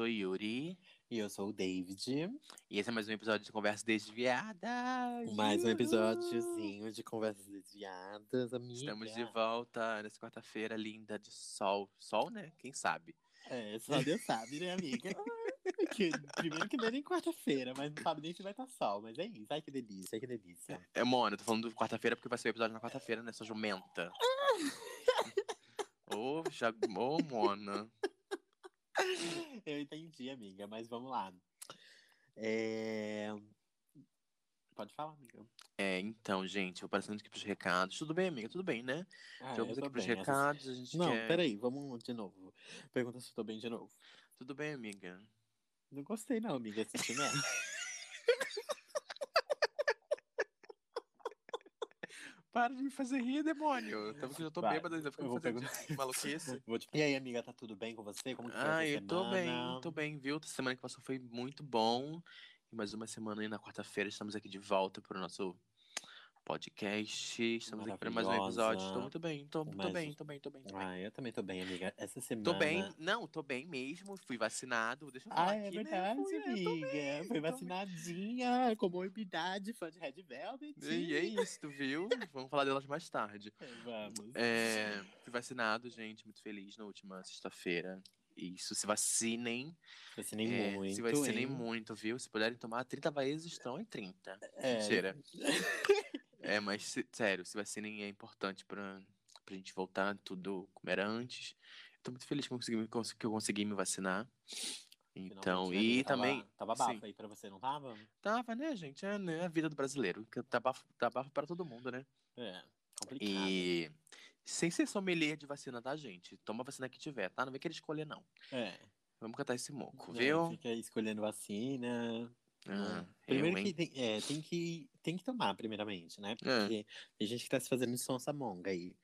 sou Yuri. E eu sou o David. E esse é mais um episódio de Conversas Desviadas. Mais um episódiozinho de Conversas Desviadas, amiga. Estamos de volta nessa quarta-feira linda de sol. Sol, né? Quem sabe? É, só Deus sabe, né, amiga? que, primeiro que não é nem quarta-feira, mas não sabe nem se vai estar sol. Mas é isso. Ai, que delícia, ai, que delícia. É, Mona, eu tô falando de quarta-feira porque vai ser o episódio na quarta-feira, né? Sua jumenta. Ô, oh, já... Oh, Mona. Eu entendi, amiga, mas vamos lá. É... Pode falar, amiga. É, então, gente, eu passando aqui pros recados. Tudo bem, amiga? Tudo bem, né? Ah, tô aqui pros bem. recados, a gente Não, quer... peraí, vamos de novo. Pergunta se eu tô bem de novo. Tudo bem, amiga? Não gostei, não, amiga. Assisti mesmo. Para de me fazer rir, demônio. Tanto que eu tô Vai, bêbada ainda, eu fico vou fazendo perguntar. maluquice. Te- E aí, amiga, tá tudo bem com você? Como que foi Ah, essa eu tô bem, tô bem, viu? Semana que passou foi muito bom. E mais uma semana aí na quarta-feira estamos aqui de volta pro nosso podcast. Estamos aqui para mais um episódio. Tô muito bem, Mais- bem, tô bem, tô bem, tô bem. Ah, eu também tô bem, amiga. Essa semana. Tô bem, não, tô bem mesmo. Fui vacinado. Deixa eu falar Ah, é aqui, verdade, né? Fui, é, amiga. bem, bem. vacinadinha, comorbidade, fã de Red Velvet. E é isso, tu viu? Vamos falar delas mais tarde. É, Vamos. É, fui vacinado, gente, muito feliz na última sexta-feira. Isso, se vacinem. Vacinei É, muito. se vacinem hein? muito, viu? Se puderem tomar 30 vezes, estão em 30. É. Mentira. é, mas sério, se vacinem é importante pra, pra gente voltar tudo como era antes. Tô muito feliz que eu consegui, cons- que eu consegui me vacinar. Então, Finalmente, né, e? Tava- também. Tava bafo sim. aí pra você, não tava? Tava, né, gente? É né, a vida do brasileiro. que Tá bafo, tá bafo pra todo mundo, né? É, complicado. E sem ser sommelier de vacina, tá, gente? Toma a vacina que tiver, tá? Não vem querer escolher, não. É. Vamos catar esse moco, É, viu? Fica escolhendo vacina. Ah, Primeiro eu, que tem, é, tem que tem que tomar, primeiramente, né? É. Porque tem gente que tá se fazendo de sonsa monga aí.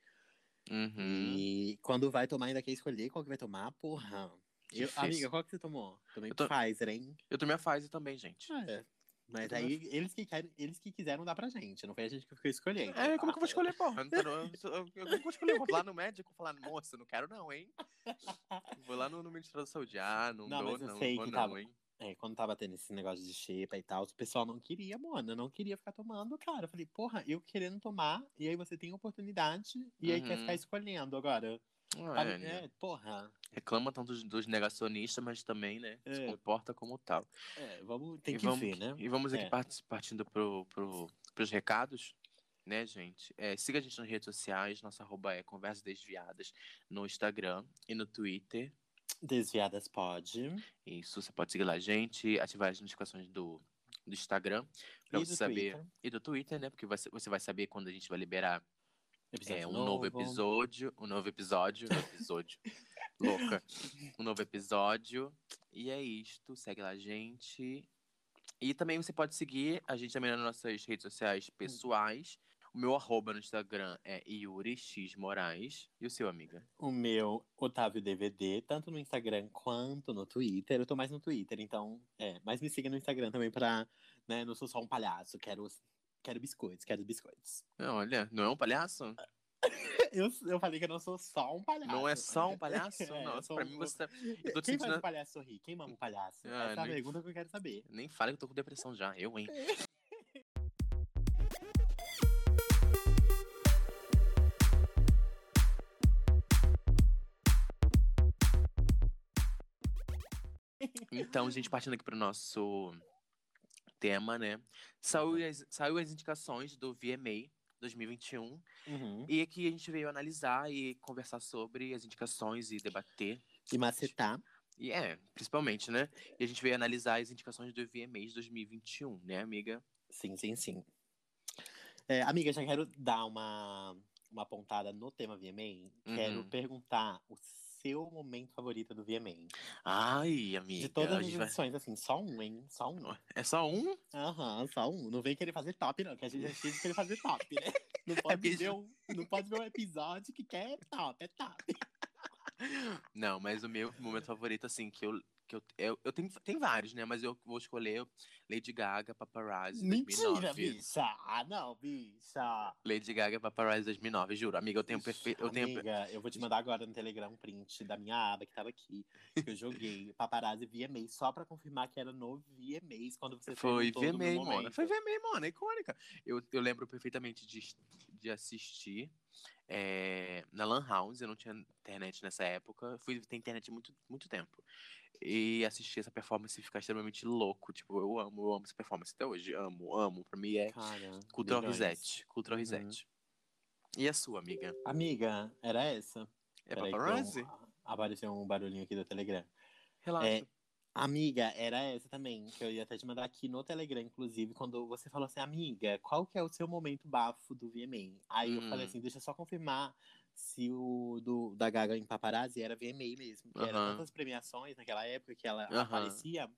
Uhum. E quando vai tomar, ainda quer escolher qual que vai tomar, porra. Eu, amiga, qual que você tomou? Tomei tô- Pfizer, hein? Eu tomei a Pfizer também, gente. É. Mas aí, eles que, querem, eles que quiseram dar pra gente, não foi a gente que ficou escolhendo. É, como que eu vou escolher, porra? Eu, eu, eu, eu, vou escolher? Vou lá no médico e falar, moça, não quero não, hein? Vou lá no, no Ministério da Saúde. Ah, não, Não, dou, mas eu não, sei vou que não, tava- hein? É, quando tava tendo esse negócio de xepa e tal, o pessoal não queria, mano, não queria ficar tomando, cara. Eu falei, porra, eu querendo tomar, e aí você tem oportunidade, e aí Uhum. quer ficar escolhendo agora. Né? É, porra. Reclama tanto dos, dos negacionistas, mas também, né, se É. comporta como tal. É, vamos, tem e que vamos, ver, né? E vamos aqui É. part- partindo pro, pro, pros recados, né, gente? É, siga a gente nas redes sociais, nossa arroba é Conversas Desviadas no Instagram e no Twitter. Desviadas pode. Isso, você pode seguir lá a gente, ativar as notificações do, do Instagram, pra E você do saber. Twitter. E do Twitter, né? Porque você vai saber quando a gente vai liberar é, um novo. episódio. Um novo episódio. novo episódio. louca. Um novo episódio. E é isto. Segue lá a gente. E também você pode seguir a gente também nas nossas redes sociais pessoais. O meu arroba no Instagram é Yuri X Moraes. E o seu, amiga? O meu Otávio DVD, tanto no Instagram quanto no Twitter. Eu tô mais no Twitter, então, é. Mas me siga no Instagram também pra, né, não sou só um palhaço, quero, quero biscoitos, quero biscoitos. Olha, não é um palhaço? Eu, eu falei que eu não sou só um palhaço. Não é só um palhaço? É, sou pra um- mim você tá... Eu tô te Quem faz sentindo... o palhaço sorrir? Quem mama o palhaço? Ah, Essa é a nem- pergunta que eu quero saber. Nem fala que eu tô com depressão já. Eu, hein? Então, gente, partindo aqui pro nosso tema, né? Saiu as, saiu as indicações do VMA 2021. Uhum. E aqui a gente veio analisar e conversar sobre as indicações e debater. E macetar. E é, principalmente, né? E a gente veio analisar as indicações do VMAs 2021, né, amiga? Sim, sim, sim. É, amiga, já quero dar uma, uma pontada no tema VMA. Quero Uhum. perguntar o seu momento favorito do VMA. Ai, amiga. De todas as gente vai- edições, assim, só um, hein? Só um. É só um? Aham, só um. Não vem querer fazer top, não, que a gente é cheio de querer fazer top, né? Não pode, porque ver um, não pode ver um episódio que quer top, é top. Não, mas o meu momento favorito, assim, que eu, que eu, eu, eu tenho, tem vários, né? Mas eu vou escolher Lady Gaga, Paparazzi, Mentira, 2009. bicha! Ah, não, bicha! Lady Gaga, Paparazzi 2009, juro. Amiga, eu tenho perfeito... Eu tenho... Amiga, eu vou te mandar agora no Telegram um print da minha aba que tava aqui. Que eu joguei paparazzi VMA só pra confirmar que era no VMAs quando você Foi VMA, Mona. Foi VMA, Mona, icônica. Eu, eu lembro perfeitamente de, de assistir é, na Lan House. Eu não tinha internet nessa época. Fui ter internet há muito, muito tempo. E assistir essa performance e ficar extremamente louco. Tipo, eu amo, eu amo essa performance até hoje. Amo, amo. Pra mim é Cara, cultural reset. Cultural Uhum. reset. E a sua, amiga? Amiga, era essa? É Peraí paparazzi? eu- Apareceu um barulhinho aqui do Telegram. Relaxa. É, Amiga, era essa também, que eu ia até te mandar aqui no Telegram, inclusive, quando você falou assim, amiga, qual que é o seu momento bafo do VMA? Aí eu Hum. falei assim, deixa eu só confirmar se o do, da Gaga em Paparazzi era VMA mesmo. Que eram Aham. tantas premiações naquela época que ela Aham. aparecia.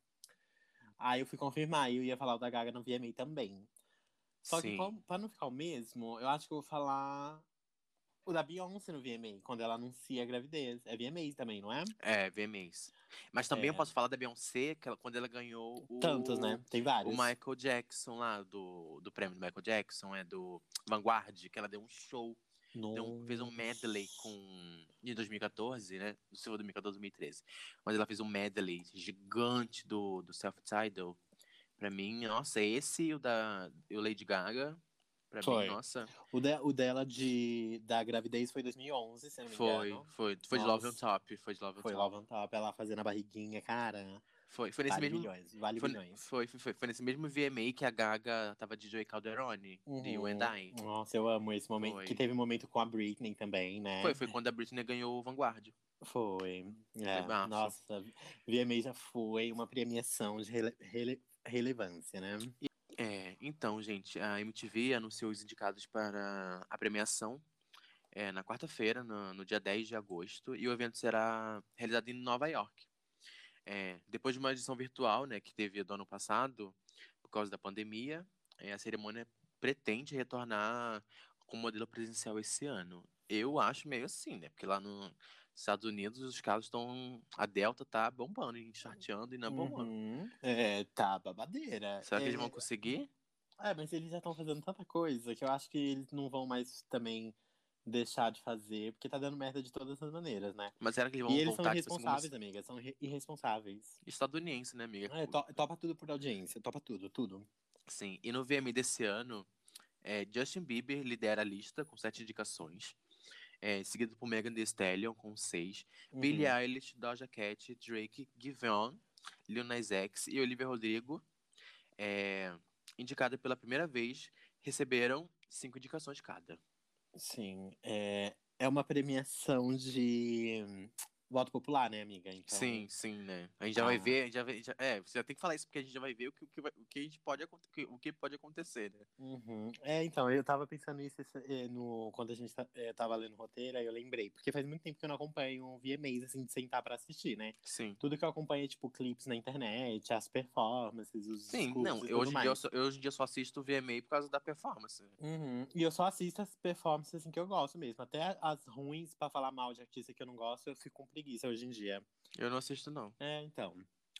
Aí eu fui confirmar e eu ia falar o da Gaga no VMA também. Só Sim. que pra não ficar o mesmo, eu acho que eu vou falar o da Beyoncé no VMA, quando ela anuncia a gravidez. É VMA também, não é? É, VMAs. Mas também É. eu posso falar da Beyoncé, que ela- quando ela ganhou o... Tantos, né? Tem vários. O Michael Jackson lá, do, do prêmio do Michael Jackson, é do Vanguard, que ela deu um show, fez um medley com. Em 2014, né? Do seu 2014, 2013. Mas ela fez um medley gigante do, do Self Title. Pra mim, nossa, esse e o da o Lady Gaga. Pra Foi. mim, nossa, O, de- o dela de, da gravidez foi em 2011, se não me foi, engano. foi, foi de Love on. Top. Foi de Love on Foi Top. Love on Top, ela fazendo a barriguinha, cara. Foi, foi nesse Vale mesmo. milhões, vale Foi, milhões. foi, foi, foi, foi nesse mesmo VMA que a Gaga tava de Joey Calderone, de You Uhum. and I. Nossa, eu amo esse momento. Foi. Que teve momento com a Britney também, né? Foi, foi quando a Britney ganhou o Vanguard. Foi. É, bafo. nossa, VMA já foi uma premiação de rele- rele- relevância, né? É, então, gente, a MTV anunciou os indicados para a premiação é, na quarta-feira, no, no dia 10 de agosto, e o evento será realizado em Nova York. É, depois de uma edição virtual, né, que teve do ano passado, por causa da pandemia, é, a cerimônia pretende retornar com modelo presencial esse ano. Eu acho meio assim, né, porque lá nos Estados Unidos os casos estão. A Delta tá bombando, e chateando e não bombando. Uhum. É, tá babadeira. Será que é, eles vão conseguir? É, mas eles já estão fazendo tanta coisa que eu acho que eles não vão mais também deixar de fazer, porque tá dando merda de todas as maneiras, né? Mas será que eles vão E eles são tipo, assim, irresponsáveis, amiga. São re- irresponsáveis. estadunidense, né, amiga? É, to- topa tudo por audiência, topa tudo, tudo. Sim, e no VMA desse ano, é, Justin Bieber lidera a lista com sete indicações, é, seguido por Megan Thee Stallion com seis, Uhum. Billie Eilish, Doja Cat, Drake, Giveon, Lil Nas X e Olivia Rodrigo, é, indicada pela primeira vez, receberam cinco indicações cada. Sim, é, é uma premiação de voto popular, né, amiga? Então, Sim, sim, né? A gente já vai Ah. ver, a gente já vai- já- é, você já tem que falar isso porque a gente já vai ver o que, o que, vai- o que a gente pode, o que- pode acontecer, né? Uhum. É, então, eu tava pensando nisso esse- eh, no, quando a gente tá- eh, tava lendo o roteiro, aí eu lembrei. Porque faz muito tempo que eu não acompanho um VMAs, assim, de sentar pra assistir, né? Sim. Tudo que eu acompanho é, tipo, clipes na internet, as performances, os Sim, não, eu, hoje, em mais. dia, eu, só, eu hoje em dia só assisto o VMA por causa da performance. Uhum. E eu só assisto as performances assim, que eu gosto mesmo. Até as ruins, pra falar mal de artista que eu não gosto, eu fico preguiça hoje em dia. Eu não assisto, não. É, então.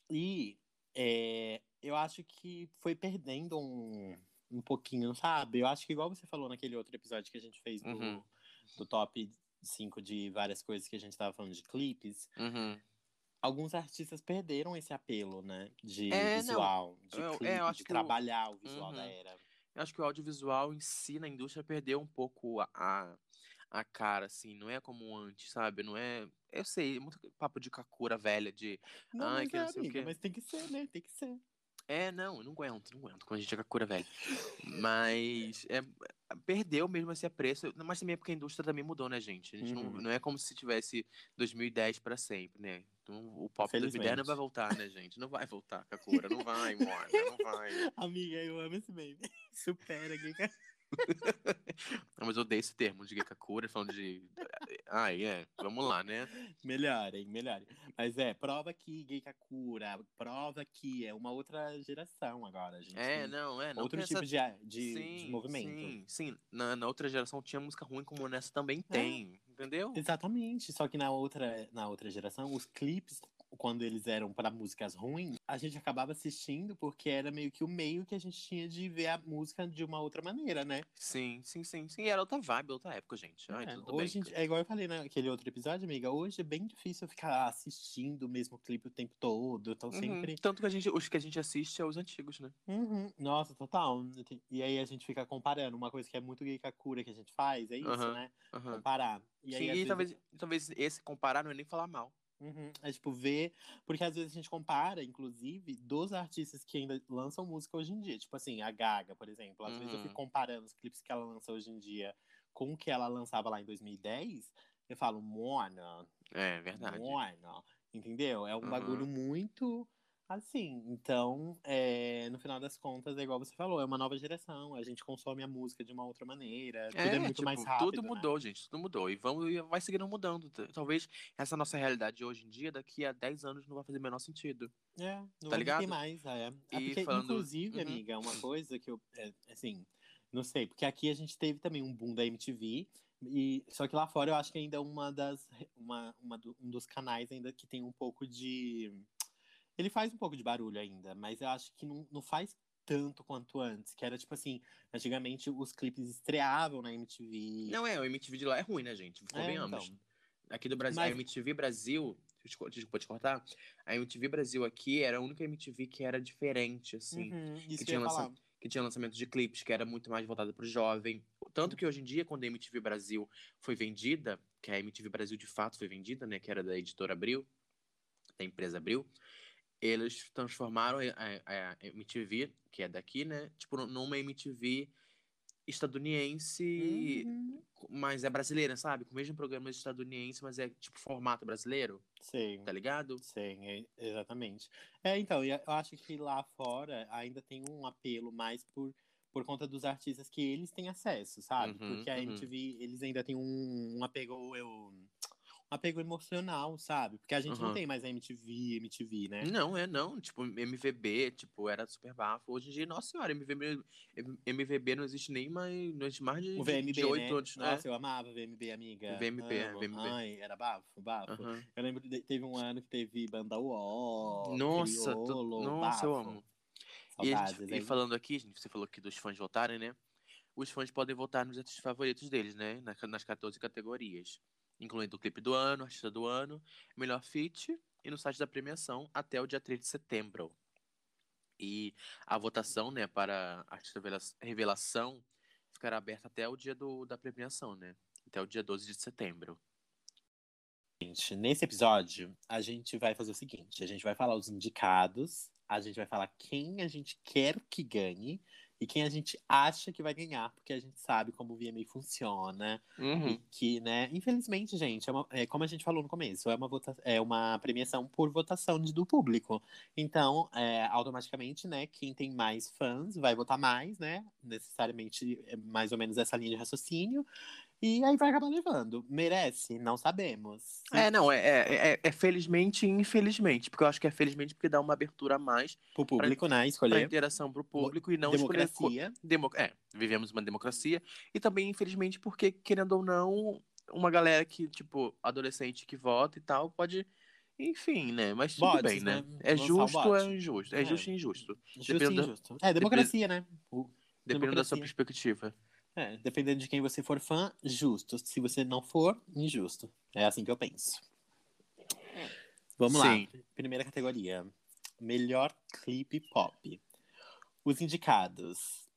E é, eu acho que foi perdendo um, um pouquinho, sabe? Eu acho que igual você falou naquele outro episódio que a gente fez do, Uhum. do top 5 de várias coisas que a gente tava falando de clipes, Uhum. alguns artistas perderam esse apelo, né? De É, não. visual, de Eu- é, eu clipe, de que o- trabalhar o visual Uhum. da era. Eu acho que o audiovisual em si, na indústria, perdeu um pouco a, a, a cara, assim. Não é como antes, sabe? Não é... Eu sei, é muito papo de kakura velha, de... Não, Ai, mas que é, não sei o amiga, quê. mas tem que ser, né? Tem que ser. É, não, eu não aguento, não aguento quando a gente é kakura velha. Mas é, perdeu mesmo esse apreço. Mas também é porque a indústria também mudou, né, gente? A gente não, Uhum. não é como se tivesse 2010 pra sempre, né? Então, o pop 2010 não vai voltar, né, gente? Não vai voltar, Kakura. Não vai, Mona, não vai. Amiga, eu amo esse meme. Supera, Giga. Não, mas eu odeio esse termo de Gekakura, falando de. Ai, é. Vamos lá, né? Melhorem, melhorem. Mas é, prova que Gay Kakura, prova que é uma outra geração agora, gente. É, não, é. Não outro tem tipo de, de, de movimento. Sim, sim. Na, na outra geração tinha música ruim, como nessa também É. tem. Entendeu? Exatamente. Só que na outra, na outra geração, os clipes quando eles eram para músicas ruins, a gente acabava assistindo porque era meio que o meio que a gente tinha de ver a música de uma outra maneira, né? Sim, sim, sim, sim. Era outra vibe, outra época, gente. Ai, É, hoje, bem. é igual eu falei naquele outro episódio, amiga. Hoje é bem difícil eu ficar assistindo o mesmo clipe o tempo todo. Então Uhum. sempre. Tanto que a gente, os que a gente assiste é os antigos, né? Uhum, Nossa, total. E aí a gente fica comparando. Uma coisa que é muito gay cura que a gente faz, é isso, Aham. né? Comparar. E aí, Sim, e vezes, talvez, talvez esse comparar não é nem falar mal. Uhum, É tipo ver, porque às vezes a gente compara, inclusive, dos artistas que ainda lançam música hoje em dia. Tipo assim, a Gaga, por exemplo. Às vezes eu Uhum. fico comparando os clipes que ela lança hoje em dia com o que ela lançava lá em 2010. Eu falo, Mona, É verdade. Mona. Entendeu? É um Uhum. bagulho muito assim. Então, é, no final das contas, é igual você falou, é uma nova geração. A gente consome a música de uma outra maneira. Tudo é, muito tipo, mais rápido. Tudo né? mudou, gente. Tudo mudou. E, vamos, e vai seguindo mudando. Talvez essa nossa realidade hoje em dia, daqui a 10 anos, não vai fazer o menor sentido. É, não Tá vai ligado? mais. É. É porque, falando- inclusive, Uhum. amiga, uma coisa que eu. é, assim, não sei, porque aqui a gente teve também um boom da MTV. E, só que lá fora eu acho que ainda é uma das. Uma, uma do- um dos canais ainda que tem um pouco de. Ele faz um pouco de barulho ainda, mas eu acho que não, não faz tanto quanto antes. Que era tipo assim, antigamente os clipes estreavam na MTV. Não é, o MTV de lá é ruim, né, gente? Convenhamos. então. Aqui do Brasil, Mas- a MTV Brasil, desculpa, te cortar, a MTV Brasil aqui era a única MTV que era diferente, assim. Uhum, isso que tinha lança- que tinha lançamento de clipes, que era muito mais voltada pro jovem. Tanto que hoje em dia, quando a MTV Brasil foi vendida, que a MTV Brasil de fato foi vendida, né, que era da editora Abril, da empresa Abril, eles transformaram a, a- a MTV, que é daqui, né, tipo, numa MTV estadunidense, Uhum. mas é brasileira, sabe? Com o mesmo programa estadunidense, mas é tipo formato brasileiro, Sim. tá ligado? Sim, exatamente. É, então, eu acho que lá fora ainda tem um apelo mais por, por conta dos artistas que eles têm acesso, sabe? Uhum, Porque a uhum. MTV, eles ainda têm um, um apego, eu, apego emocional, sabe? Porque a gente não Uhum. tem mais a MTV, MTV, né? Não, é não. Tipo, MVB, tipo, era super bafo. Hoje em dia, nossa senhora, MVB, MVB não existe nem mais, não existe mais de, O de- VMB, de 8 né? anos, né? Nossa, eu amava VMB, amiga. VMB, é, Amo. VMB. Ai, era bafo, bafo. Aham. Eu lembro que teve um ano que teve Banda UO, Nossa, tu- Criolo, nossa, eu bafo. amo. E, a Saudades, gente- e hein? falando aqui, gente, você falou que dos fãs votarem, né? Os fãs podem votar nos artistas favoritos deles, né? Nas 14 categorias. Incluindo o clipe do ano, artista do ano, melhor feat e no site da premiação até o dia 3 de setembro. E a votação, né, para artista revela- revelação ficará aberta até o dia do, da premiação, né? Até o dia 12 de setembro. Gente, nesse episódio, a gente vai fazer o seguinte: a gente vai falar os indicados, a gente vai falar quem a gente quer que ganhe e quem a gente acha que vai ganhar, porque a gente sabe como o VMA funciona. Uhum. E que, né, infelizmente, gente, é, uma- é como a gente falou no começo, é uma, vota é uma premiação por votação de- do público. Então, é, automaticamente, né, quem tem mais fãs vai votar mais, né? Necessariamente, é mais ou menos essa linha de raciocínio. E aí vai acabar levando. Merece? Não sabemos. É, não, é, é, é- é felizmente e infelizmente. Porque eu acho que é felizmente porque dá uma abertura a mais Pro público, né? para Escolher. interação pro público e não escolher Democracia. Demo é, vivemos uma democracia. E também, infelizmente, porque, querendo ou não, uma galera que, tipo, adolescente que vota e tal, pode. Enfim, né? Mas tudo Bots, bem, né? né? É justo ou é injusto? É É. justo e injusto. Justo e da- injusto. É, democracia, né? O- Dependendo da sua Democracia. perspectiva. É, dependendo de quem você for fã, justo. Se você não for, injusto. É assim que eu penso. Vamos Sim. lá. Primeira categoria. Melhor clipe pop. Os indicados.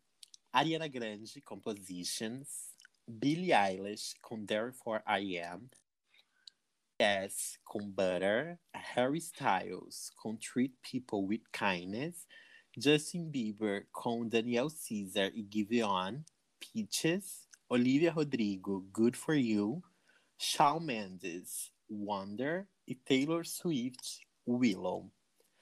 Ariana Grande, Compositions. Billie Eilish, com Therefore I Am. Yes, com Butter. Harry Styles, com Treat People with Kindness. Justin Bieber, com Daniel Caesar e Give On. Peaches. Olivia Rodrigo, Good For You. Shawn Mendes, Wonder. E Taylor Swift, Willow.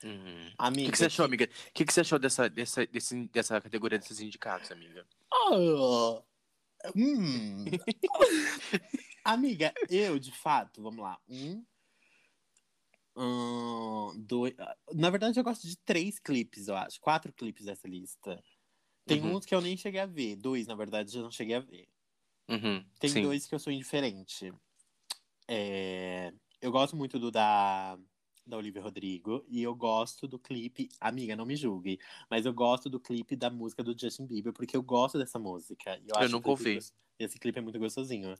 Uhum. O Amiga, que, que você achou, amiga? O que, você achou dessa, dessa, desse, dessa categoria desses indicados, amiga? Oh, hum. Amiga, eu, de fato, vamos lá. Um. hum, dois. Na verdade, eu gosto de três clipes, eu acho. Quatro clipes dessa lista. Tem Uhum. uns que eu nem cheguei a ver. Dois, na verdade, eu não cheguei a ver. Uhum. Tem Sim. dois que eu sou indiferente. É, Eu gosto muito do da, da Olivia Rodrigo e eu gosto do clipe. Amiga, não me julgue, mas eu gosto do clipe da música do Justin Bieber porque eu gosto dessa música. Eu, Eu acho nunca ouvi. Esse clipe é muito gostosinho.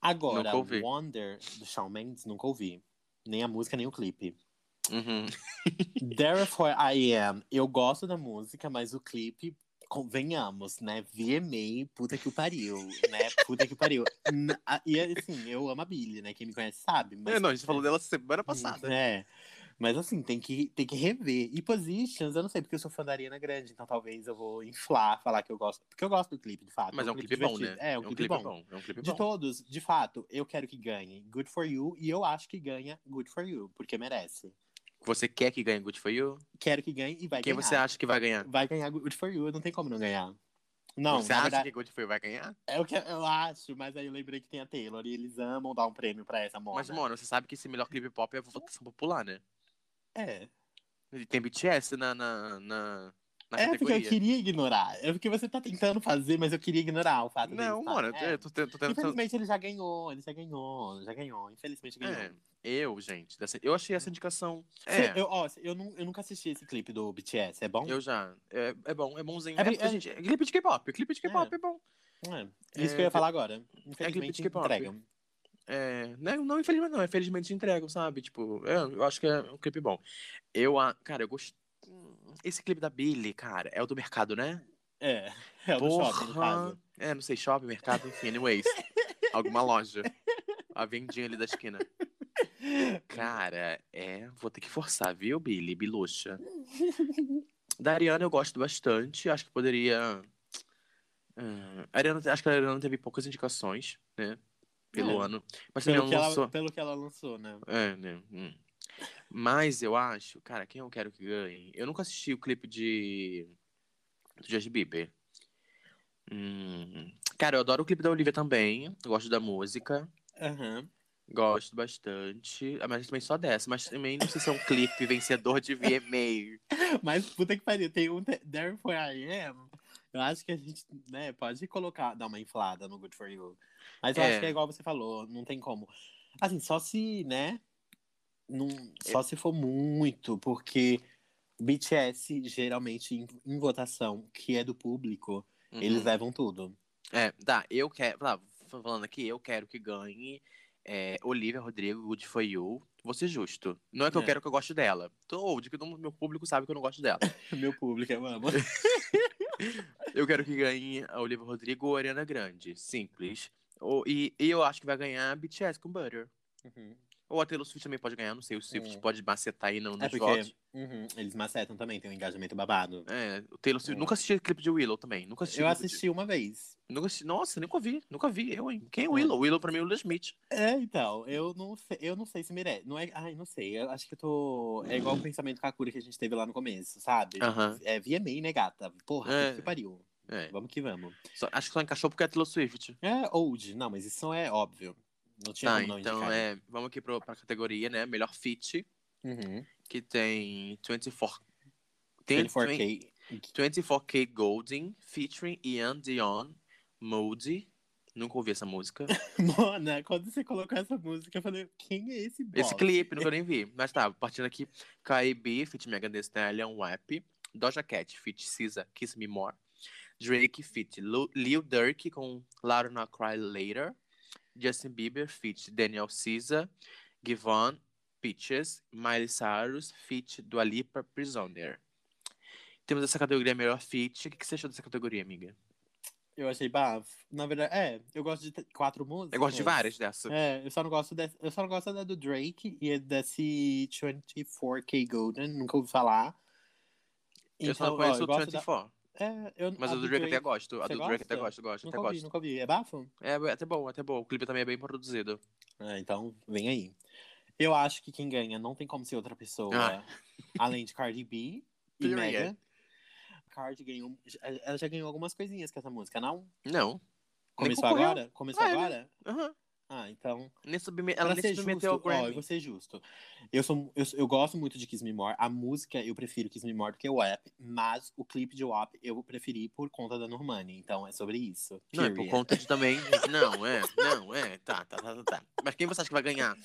Agora. Wonder do Shawn Mendes, nunca ouvi. Nem a música, nem o clipe. Uhum. Therefore I Am, eu gosto da música, mas o clipe, convenhamos, né? VMA, puta que o pariu, né? Puta que o pariu. E assim, eu amo a Billy, né? Quem me conhece sabe. Mas, É, não, a gente falou dela semana passada. É. Mas assim, tem que, tem que rever. E Positions, eu não sei, porque eu sou fã da Ariana Grande, então talvez eu vou inflar, falar que eu gosto. Porque eu gosto do clipe, de fato. Mas é um clipe bom, né? É, um clipe, bom. É um clipe De bom. todos, de fato, eu quero que ganhe Good For You e eu acho que ganha Good For You, porque merece. Você quer que ganhe Good For You? Quero que ganhe e vai Quem ganhar. você acha que vai ganhar? Vai ganhar Good For You, não tem como não ganhar. Não, você acha verdade, que Good For You vai ganhar? é o que eu acho, mas aí eu lembrei que tem a Taylor e eles amam dar um prêmio pra essa moda. Mas, mano, você sabe que esse melhor clipe pop é votação popular, né? É. E Tem BTS na, na, na, é porque categoria. eu queria ignorar. É porque você tá tentando fazer, mas eu queria ignorar o fato Não, mano, É. eu tô, tendo- tô tentando. Infelizmente ele já ganhou, ele já ganhou, já ganhou. Infelizmente ganhou. É, eu, gente, dessa- eu achei essa indicação. Cê- É, eu, ó, eu, nu- eu nunca assisti esse clipe do BTS, é bom? eu já. É, é bom, é bonzinho. É É, bem- é- gente, é clipe de K-pop. Clipe de K-pop é, bom. É. Isso É, que eu ia falar agora. clipe de Infelizmente K-pop. entregam. É, não, não, infelizmente não, infelizmente entregam, sabe? Tipo, é, eu acho que é um clipe bom. Eu, a- cara, eu gosto. Esse clipe da Billy, cara, é o do mercado, né? É, é o do shopping, no caso. É, não sei, shopping, mercado, enfim, anyways. Alguma loja. A vendinha ali da esquina. Cara, é. Vou ter que forçar, viu, Billy? Biluxa. Da Ariana eu gosto bastante. Acho que poderia. A Ariana, acho que a Ariana teve poucas indicações, né? Pelo É. ano. Mas Pelo que, lançou. ela, pelo que ela lançou, né? É, né? hum. Mas eu acho, cara, quem eu quero que ganhe? Eu nunca assisti o clipe de. do Justin Bieber. Hum, Cara, eu adoro o clipe da Olivia também. Eu gosto da música. Aham. Gosto bastante. Ah, Mas também só dessa. Mas também não sei se é um clipe vencedor de VMA. Mas puta que pariu, tem um te- Therefore I Am. Eu acho que a gente, né, pode colocar, dar uma inflada no Good For You. Mas eu É. acho que é igual você falou, não tem como. Assim, só se, né, não, só se for muito, porque BTS, geralmente, em, em votação, que é do público, Uhum. eles levam tudo. É, tá, eu quero. Tá, falando aqui, eu quero que ganhe é, Olivia Rodrigo, Good For You. Vou ser justo. Não é que eu É. quero que eu goste dela. Tô, de que o meu público sabe que eu não gosto dela. Meu público, eu amo. Eu quero que ganhe a Olivia Rodrigo ou a Ariana Grande. Simples. Ou, e, e eu acho que vai ganhar BTS com Butter. Uhum. Ou a Taylor Swift também pode ganhar, não sei. O Swift Hum. pode macetar aí no, nos É porque votos. uhum, eles macetam também, tem um engajamento babado. É, o Taylor Swift. Hum. Nunca assisti clipe de Willow também. Nunca assisti. Eu clipe de- assisti uma vez. Nunca assisti. Nossa, nunca vi. Nunca vi. Eu, hein? Quem é Hum. Willow? Willow pra mim é o Will Smith. É, então, eu não sei, eu não sei se merece. Não é, ai, não sei. Eu acho que eu tô. É igual o pensamento Kakura que a gente teve lá no começo, sabe? Aham. É VMA, né, gata? Porra, É. que pariu. É. Vamos que vamos. Só- acho que só encaixou porque é Taylor Swift. É old, não, mas isso é óbvio. Não tinha Tá, como não então indicar. é. Vamos aqui pro, pra categoria, né? Melhor feat. Uhum. Que tem 24. Tem 24K. 24K Golden, featuring Ian Dion, Moody. Nunca ouvi essa música. Mona, quando você colocou essa música, eu falei, quem é esse boss? Esse clipe, nunca nem vi. Mas tá, partindo aqui. KIB, feat Megan Thee Stallion, WAP. Doja Cat, feat SZA, Kiss Me More. Drake, feat Lil Durk com Louder Not Cry Later. Justin Bieber, feat Daniel Caesar. Givon, Peaches. Miley Cyrus, feat Dua Lipa, Prisoner. Temos essa categoria melhor feat. O que você achou dessa categoria, amiga? Eu achei bafo. Na verdade, é, eu gosto de quatro músicas. Eu gosto de várias dessa. É, eu só não gosto dessa. Eu só não gosto da do Drake e desse 24K Golden, nunca ouvi falar. eu só Então, ó, conheço eu o gosto 24. da- É, eu, Mas a do Drake até gosto. A do Drake até gosta? gosto, gosto, até Nunca ouvi, gosto. nunca ouvi. É bafo? É, é até bom, até bom. O clipe também é bem produzido. Ah, então, vem aí. Eu acho que quem ganha não tem como ser outra pessoa, Ah. além de Cardi B e Period. Megan. Cardi ganhou. Ela já ganhou algumas coisinhas com essa música, não? Não. Começou agora? Começou Ah, é, agora? Aham. Ah, então. Nem subme... Ela nem submeteu ao justo, ó, Grammy. eu vou ser justo. Eu, sou, eu, eu gosto muito de Kiss Me More. A música, eu prefiro Kiss Me More do que o app. Mas o clipe de WAP eu preferi por conta da Normani. Então é sobre isso. Não, é por conta de também. Não, é, não, é. Tá, tá, tá, tá, tá. Mas quem você acha que vai ganhar?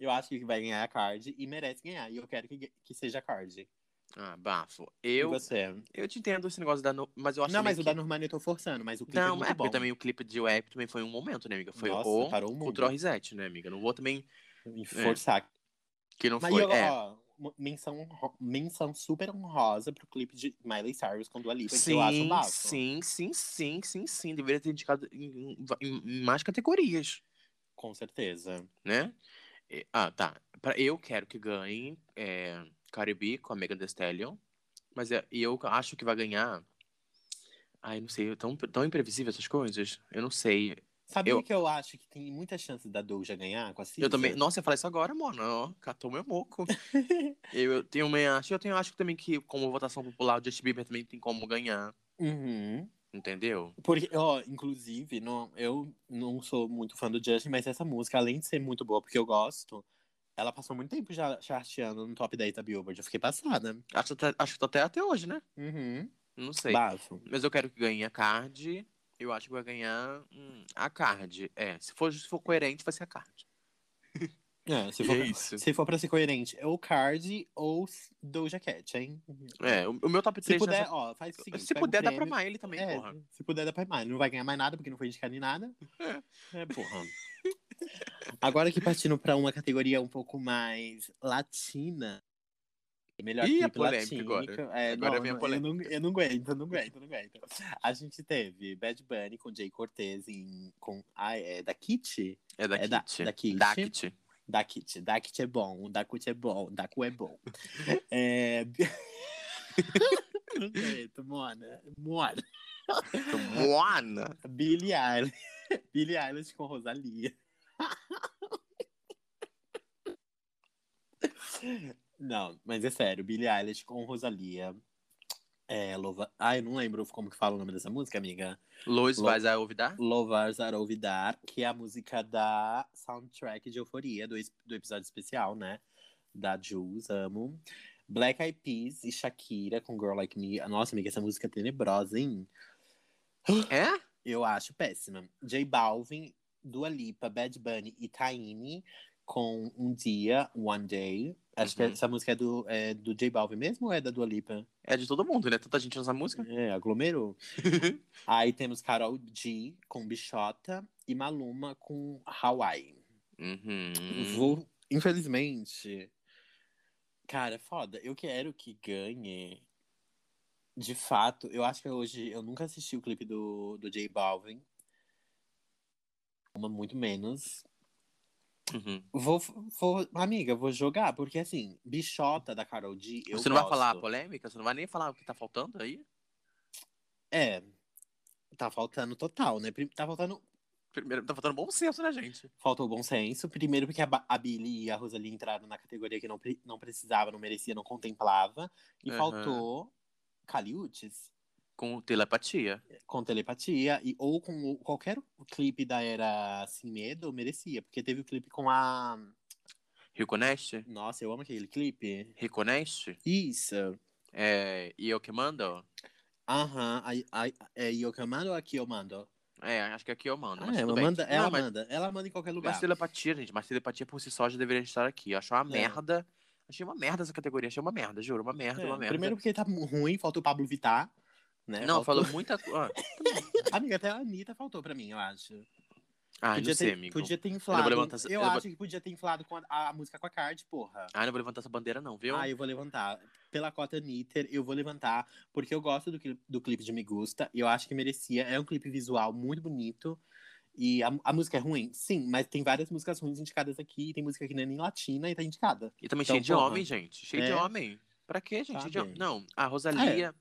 Eu acho que vai ganhar a Card e merece ganhar. E eu quero que, que seja a Card. Ah, bafo. E Eu, você? eu te entendo esse negócio da. No... Mas eu acho Não, mas o que... da Normani eu tô forçando, mas o clipe é Não, muito é bom. porque também o clipe de Web também foi um momento, né, amiga? Foi Nossa, o parou o. Cultural Reset, né, amiga? Não vou também. E forçar. Que não Mas foi. eu, é. ó, menção, menção super honrosa pro clipe de Miley Cyrus com Dua Lipa, que Sim, eu acho bafo. sim, sim, sim, sim, sim. Deveria ter indicado em, em- em mais categorias, Com certeza. né? E- Ah, tá. Eu quero que ganhe é, B com a Megan Thee Stallion. Mas é, e eu acho que vai ganhar. Ai, não sei, tão, tão imprevisível essas coisas. Eu não sei. Sabia Eu- que eu acho que tem muita chance da Doja ganhar com a Cisa? Eu também. Nossa, eu falei isso agora, mano. Ó, catou meu moco. eu, eu tenho também acho. Eu tenho acho que também que, como votação popular, o Justin Bieber também tem como ganhar. Uhum. Entendeu? Porque, ó, inclusive, não, eu não sou muito fã do Justin, mas essa música, além de ser muito boa, porque eu gosto, ela passou muito tempo já charteando no top 10 da Billboard. Eu fiquei passada. Acho, até- acho que tô até, até hoje, né? Uhum. Não sei. Bafo. Mas eu quero que ganhe a card. Eu acho que vai ganhar hum, a card. É, se for, se for coerente, vai ser a card. É, se for, é isso. se for pra ser coerente, é ou Card ou Doja Cat, hein? É, o, o meu top Se 3 puder, ó, faz o seguinte. Se puder, o dá pra Miley também, É, porra. se puder, dá pra Miley. Não vai ganhar mais nada, porque não foi indicado em nada. É, porra. Agora que partindo pra uma categoria um pouco mais latina. Melhor Ih, a clipe polêmica agora. É, Agora não, vem a não, polêmica. Eu não, eu não aguento, eu não aguento, eu não aguento. A gente teve Bad Bunny com Jay Cortez em, com. Ah, é da Kitty? É da É da- Kit. da Kit. Da Kit. Da Kitty. Da Kitty é bom, da Kut é bom, da Cu é bom. É. não aguento, Mona. Mona. Moana. Billie Eilish. Billie Eilish com Rosalia. Não, mas é sério, Billie Eilish com Rosalia. É, louva... Ah, eu não lembro como que fala o nome dessa música, amiga. Lois Lo- a ouvidar? Louvar Zar Olvidar, que é a música da soundtrack de Euforia, do, do episódio especial, né? Da Jules, amo. Black Eyed Peas e Shakira com Girl Like Me. Nossa, amiga, essa música é tenebrosa, hein? É? Eu acho péssima. J Balvin, Dua Lipa, Bad Bunny e Taini com Um Dia, One Day. Acho que Uhum. essa música é do, é do J Balvin mesmo ou é da Dua Lipa? É de todo mundo, né? Tanta gente nessa música. É, aglomerou. Aí temos Carol G com Bichota e Maluma com Hawaii. Uhum. Vou, infelizmente. Cara, é foda. Eu quero que ganhe. De fato, eu acho que hoje eu nunca assisti o clipe do, do J Balvin. Uma muito menos. Uhum. Vou, vou, amiga, vou jogar, porque assim, bichota da Carol. Eu Você não vai gosto. falar a polêmica? Você não vai nem falar o que tá faltando aí? É. Tá faltando total, né? Tá faltando. Primeiro, tá faltando bom senso, né, gente? Faltou bom senso. Primeiro, porque a, a Billy e a Rosalie entraram na categoria que não, não precisava, não merecia, não contemplava. E Aham. faltou Caliutes Com telepatia. com telepatia. E, ou com o- qualquer clipe da era Sem Medo, merecia. Porque teve o clipe com a. Riconeste? Nossa, eu amo aquele clipe. Riconeste? Isso. É, e eu que mando? Aham. Aí- É eu que mando ou aqui eu mando? É, acho que aqui eu mando. Ah, é, ela manda, ela Não, mas, manda. Ela manda em qualquer lugar. mas telepatia, gente. Mas telepatia por si só já deveria estar aqui. Eu acho uma É. merda. Achei uma merda essa categoria. Achei uma merda, juro. Uma merda, É, uma merda. Primeiro porque tá ruim, faltou o Pablo Vittar. Né? Não, Faltou- falou muita coisa. Amiga, até a Anitta faltou pra mim, eu acho. Ah, podia, não sei, ter, amigo. podia ter Eu inflado. Eu, levantar essa- eu acho vou- que podia ter inflado com a, a música com a Card, porra. Ah, não vou levantar essa bandeira, não, viu? Ah, eu vou levantar. Pela cota Nitter, eu vou levantar, porque eu gosto do, do clipe de Me Gusta, e eu acho que merecia. É um clipe visual muito bonito. E a, a música é ruim? Sim, mas tem várias músicas ruins indicadas aqui. Tem música que não é nem latina e tá indicada. E também Então, cheio de porra. homem, gente. Cheio de É. homem. Pra quê, gente? Tá de. Não, a Rosalia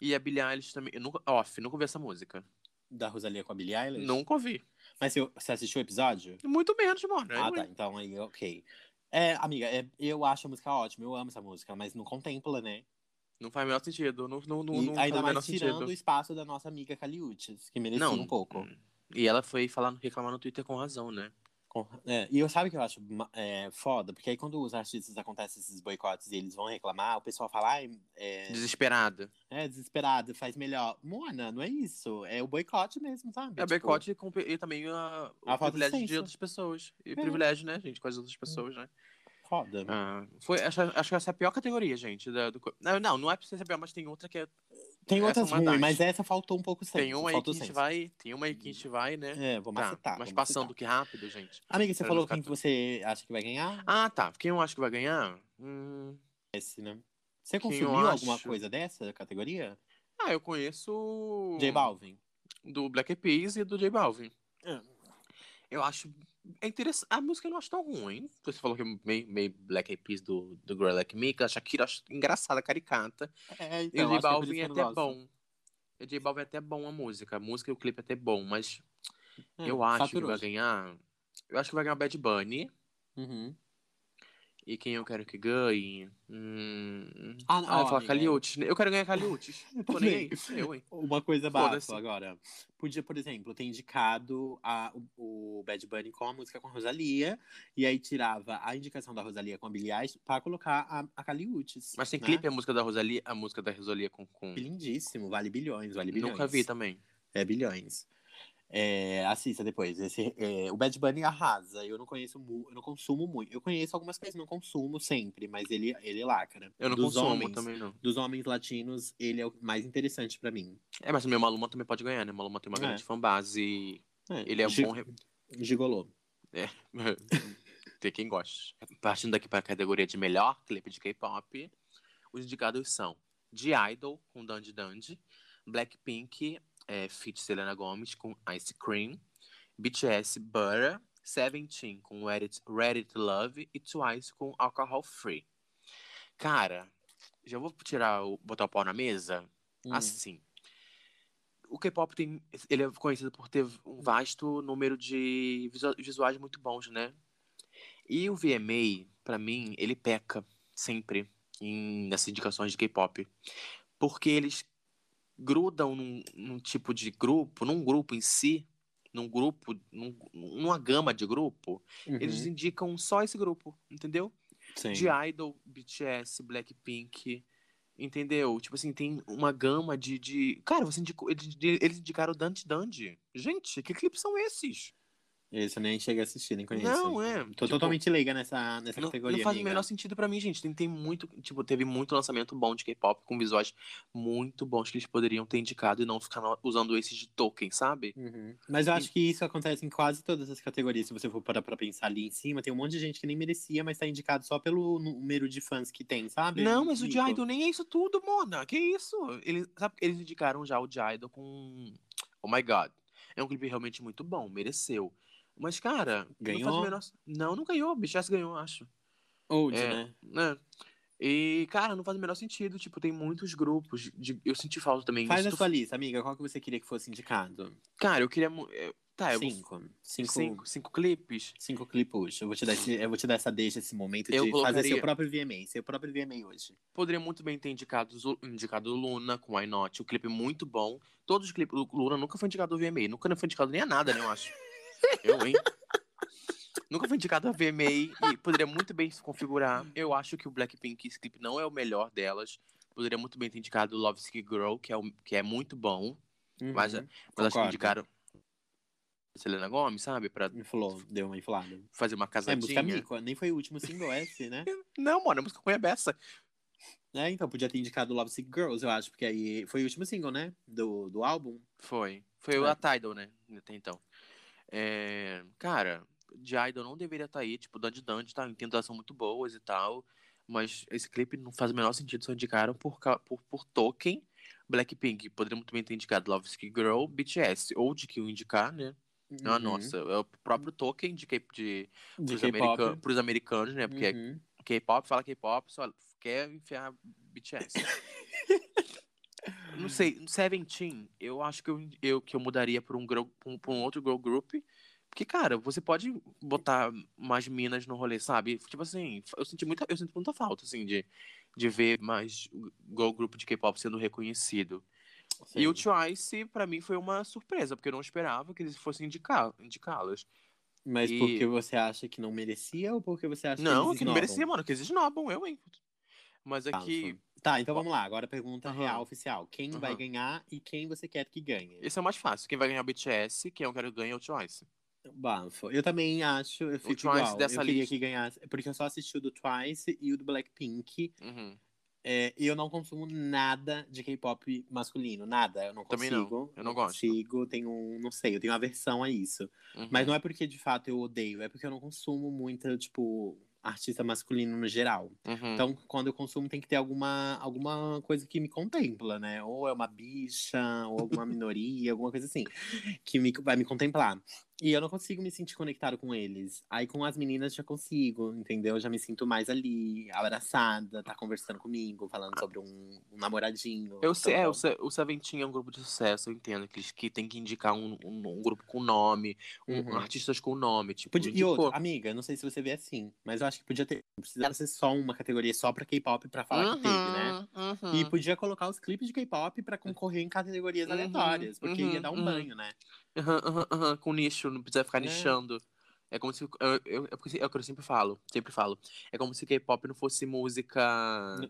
e a Billie Eilish também. Eu nunca, off, nunca ouvi essa música. Da Rosalia com a Billie Eilish. Nunca ouvi. Mas você, você assistiu o episódio? Muito menos, mano. Ah, tá. Então aí, ok. É, amiga, é- eu acho a música ótima, eu amo essa música, mas não contempla, né? Não faz o menor sentido. Não, não, não, E não ainda mais tirando sentido. o espaço da nossa amiga Caliutes, que merecia Não, um pouco. E ela foi falar, reclamar no Twitter com razão, né? É, e eu sabe que eu acho é, foda, porque aí quando os artistas acontecem esses boicotes e eles vão reclamar, o pessoal fala, ai, é, Desesperada. é desesperado, faz melhor. Mona, não é isso. É o boicote mesmo, sabe? É Tipo, boicote e, e também a, o A de privilégio de senso. outras pessoas. E É. privilégio, né, gente, com as outras pessoas, né? Foda. Ah, foi, acho, acho que essa é a pior categoria, gente. Da, do não, não, não é pra ser a pior, mas tem outra que é. Tem é outras ruins, das. mas essa faltou um pouco senso. Tem uma aí que a gente senso. vai. Tem uma aí que a gente vai, né? É, vou Tá, macetar. mas vou passando que rápido, gente. Amiga, você Pra falou quem que você acha que vai ganhar? Ah, tá. Quem eu acho que vai ganhar? Hum, Esse, né? Você consumiu alguma acho? coisa dessa categoria? ah, eu conheço. J Balvin. Do Black Eyed Peas e do J Balvin. É. Eu acho. É interessante. A música eu não acho tão ruim. Você falou que é meio, meio Black Eyed Peas do, do Girl Like Me, que a Shakira acho engraçada, caricata. É, E então, o J é Balvin é até bom. O J Balvin é até bom a música. A música e o clipe é até bom, mas É, eu acho que vai ganhar. Eu acho que vai ganhar o Bad Bunny. Uhum. E quem eu quero que ganhe? Hum... Ah, Ah, não, eu vou falar. Caliutes. Eu quero ganhar Caliutes. Tô nem aí. também. Eu, hein? Uma coisa básica agora. Podia, por exemplo, ter indicado a, o, o Bad Bunny com a música com a Rosalia, e aí tirava a indicação da Rosalia com a Billie Eilish pra colocar a, a Caliutes. Mas tem né? clipe a música da Rosalia, a música da Rosalia com. com... Lindíssimo, vale bilhões, vale bilhões. Nunca vi também. É bilhões. É, assista depois. Esse, é, o Bad Bunny arrasa. Eu não conheço, eu não consumo muito. Eu conheço algumas coisas, não consumo sempre, mas ele, ele lacra. Eu não dos consumo homens, também, não. Dos homens latinos, ele é o mais interessante pra mim. É, mas o Maluma também pode ganhar, né? O Maluma tem uma É. grande fanbase. É, Ele é um Gi- bom. re- Gigolô. tem quem gosta. Partindo daqui para a categoria de melhor clipe de K-pop, os indicados são The Idol com Dandy Dandy, Blackpink, é, feat Selena Gomez com Ice Cream, BTS Butter, Seventeen com Reddit, Reddit Love e Twice com Alcohol Free. Cara, já vou tirar o botar o pau na mesa. Hum. Assim, o K-pop tem, ele é conhecido por ter um vasto número de visu- visuais muito bons, né? E o VMA, pra mim, ele peca sempre em, nessas indicações de K-pop, porque eles grudam num, num tipo de grupo, num grupo em si, num grupo, num- numa gama de grupo, Uhum. eles indicam só esse grupo, entendeu? Sim. de Idol, BTS, Blackpink, entendeu? Tipo assim, tem uma gama de. de... Cara, você indicou, eles, eles indicaram Dante Dandy. Gente, que clipes são esses? Esse eu nem cheguei a assistir, nem conheço. Não, é, Tô tipo, totalmente leiga nessa, nessa Não, categoria. não faz o amiga. menor sentido pra mim, gente. Tem, tem muito, tipo, teve muito lançamento bom de K-pop com visuais muito bons que eles poderiam ter indicado e não ficar usando esses de token, sabe? Uhum. Mas eu acho que isso acontece em quase todas as categorias. Se você for parar pra pensar ali em cima, tem um monte de gente que nem merecia, mas tá indicado só pelo número de fãs que tem, sabe? Não, mas o de. Idol nem é isso tudo, Mona. Que isso? Eles, sabe, eles indicaram já o de Idol com Oh My God. É um clipe realmente muito bom, mereceu. Mas, cara, não Ganhou? o menor... Não, não ganhou. BTS ganhou, acho. Old, É. né? né? E, cara, não faz o menor sentido. Tipo, tem muitos grupos. De... Eu senti falta também. Faz a tu- sua lista, amiga. Qual que você queria que fosse indicado? Cara, eu queria. eu- Tá, eu vou- cinco. Cinco, Cinco, cinco clipes. cinco clipos. Eu vou te dar esse, eu vou te dar essa deixa, esse momento Eu de fazer colocaria- seu próprio VMA. Seu próprio VMA hoje. Poderia muito bem ter indicado, indicado Luna com Why Not. O clipe muito bom. Todos os clipes. O Luna nunca foi indicado ao VMA. Nunca foi indicado nem a nada, né, eu acho. Eu, hein? Nunca foi indicado a VMA e poderia muito bem se configurar. Eu acho que o Blackpink, esse clipe não é o melhor delas. Poderia muito bem ter indicado Love Sick Girl, que é, o- que é muito bom. Mas, Uhum. mas acho que indicaram Selena Gomes, sabe? Pra Inflou, deu uma inflada. fazer uma É, casadinha. música mico. Nem foi o último single esse, né? não, mano, a música com a beça. É, então podia ter indicado Love Sick Girls, eu acho, porque aí foi o último single, né? Do, do álbum. Foi. Foi É. a Tidal, né? Até então. É, cara, de Idol não deveria estar aí. Tipo, Dandy Dandy, tá? Elas são muito boas e tal. Mas esse clipe não faz o menor sentido. Só indicaram por, por, por token. Blackpink poderia muito bem ter indicado Love Sick Girl, BTS. Ou de que o indicar, né? Não, Uhum. nossa. É o próprio token de, de, De pros, K-pop. american, pros americanos, né? Porque Uhum. K-pop fala K-pop, só quer enfiar BTS. não sei, Seventeen, eu acho que eu, eu, que eu mudaria por um, girl, por um, por um outro girl group. Porque, cara, você pode botar mais minas no rolê, sabe? Tipo assim, eu senti muita, eu sinto muita falta, assim, de, de ver mais girl group de K-pop sendo reconhecido. E o Sim. Twice, pra mim, foi uma surpresa, porque eu não esperava que eles fossem indicar, indicá-las. Mas E- porque você acha que não merecia ou porque você acha que Não, eles que não merecia, mano, que eles esnobam, eu, hein. Mas Tá, aqui, Tá, então vamos lá. Agora a pergunta Aham. real oficial. Quem vai Aham. ganhar e quem você quer que ganhe? esse é o mais fácil. Quem vai ganhar é o BTS, quem eu quero ganhar é o Twice. Bafo. Eu também acho, eu fico Twice igual. dessa eu queria lista. que ganhasse, porque eu só assisti o do Twice e o do Blackpink. Uhum. É, e eu não consumo nada de K-pop masculino, nada. Eu não Também consigo. não, eu não gosto. consigo, tenho, um- não sei, eu tenho aversão a isso. Uhum. Mas não é porque de fato eu odeio, é porque eu não consumo muita, tipo, artista masculino no geral. Uhum. Então, quando eu consumo, tem que ter alguma, alguma coisa que me contempla, né? Ou é uma bicha, ou alguma minoria, alguma coisa assim, que me, vai me contemplar. E eu não consigo me sentir conectado com eles. Aí com as meninas já consigo, entendeu? Eu já me sinto mais ali, abraçada, tá conversando comigo, falando sobre um, um namoradinho. Eu sei, é, Então, o, Se- o Seventeen é um grupo de sucesso, eu entendo. Que que tem que indicar um, um, um grupo com nome, um- Uhum. artistas com nome. Tipo, Podia, e outra, amiga, não sei se você vê assim, mas eu acho que podia ter. Não precisava ser só uma categoria só pra K-pop pra falar que teve, né? Uhum, E podia colocar os clipes de K-pop pra concorrer em categorias Uhum, aleatórias, porque uhum, ia dar um uhum. banho, né? Aham, aham, aham, com nicho, não precisa ficar É. nichando. É como se. Eu, eu, é é o que eu sempre falo, sempre falo. É como se K-pop não fosse música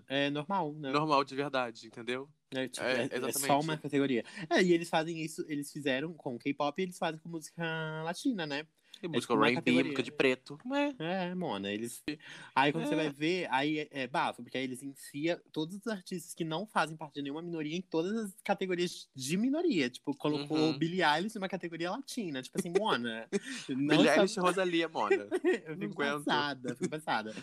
É normal, né? normal de verdade, entendeu? É, tipo, É, é- é só uma categoria. É, e eles fazem isso, eles fizeram com K-pop e eles fazem com música latina, né? E música tipo R&B, música de preto. É. É, Mona, eles. Aí quando você É. vai ver, aí é, é bafo, porque aí eles enfiam todos os artistas que não fazem parte de nenhuma minoria em todas as categorias de minoria. Tipo, colocou Uhum. Billie Eilish numa categoria latina. Tipo assim, Mona. Billie Eilish e Rosalia, mona. eu fico passada, fico passada.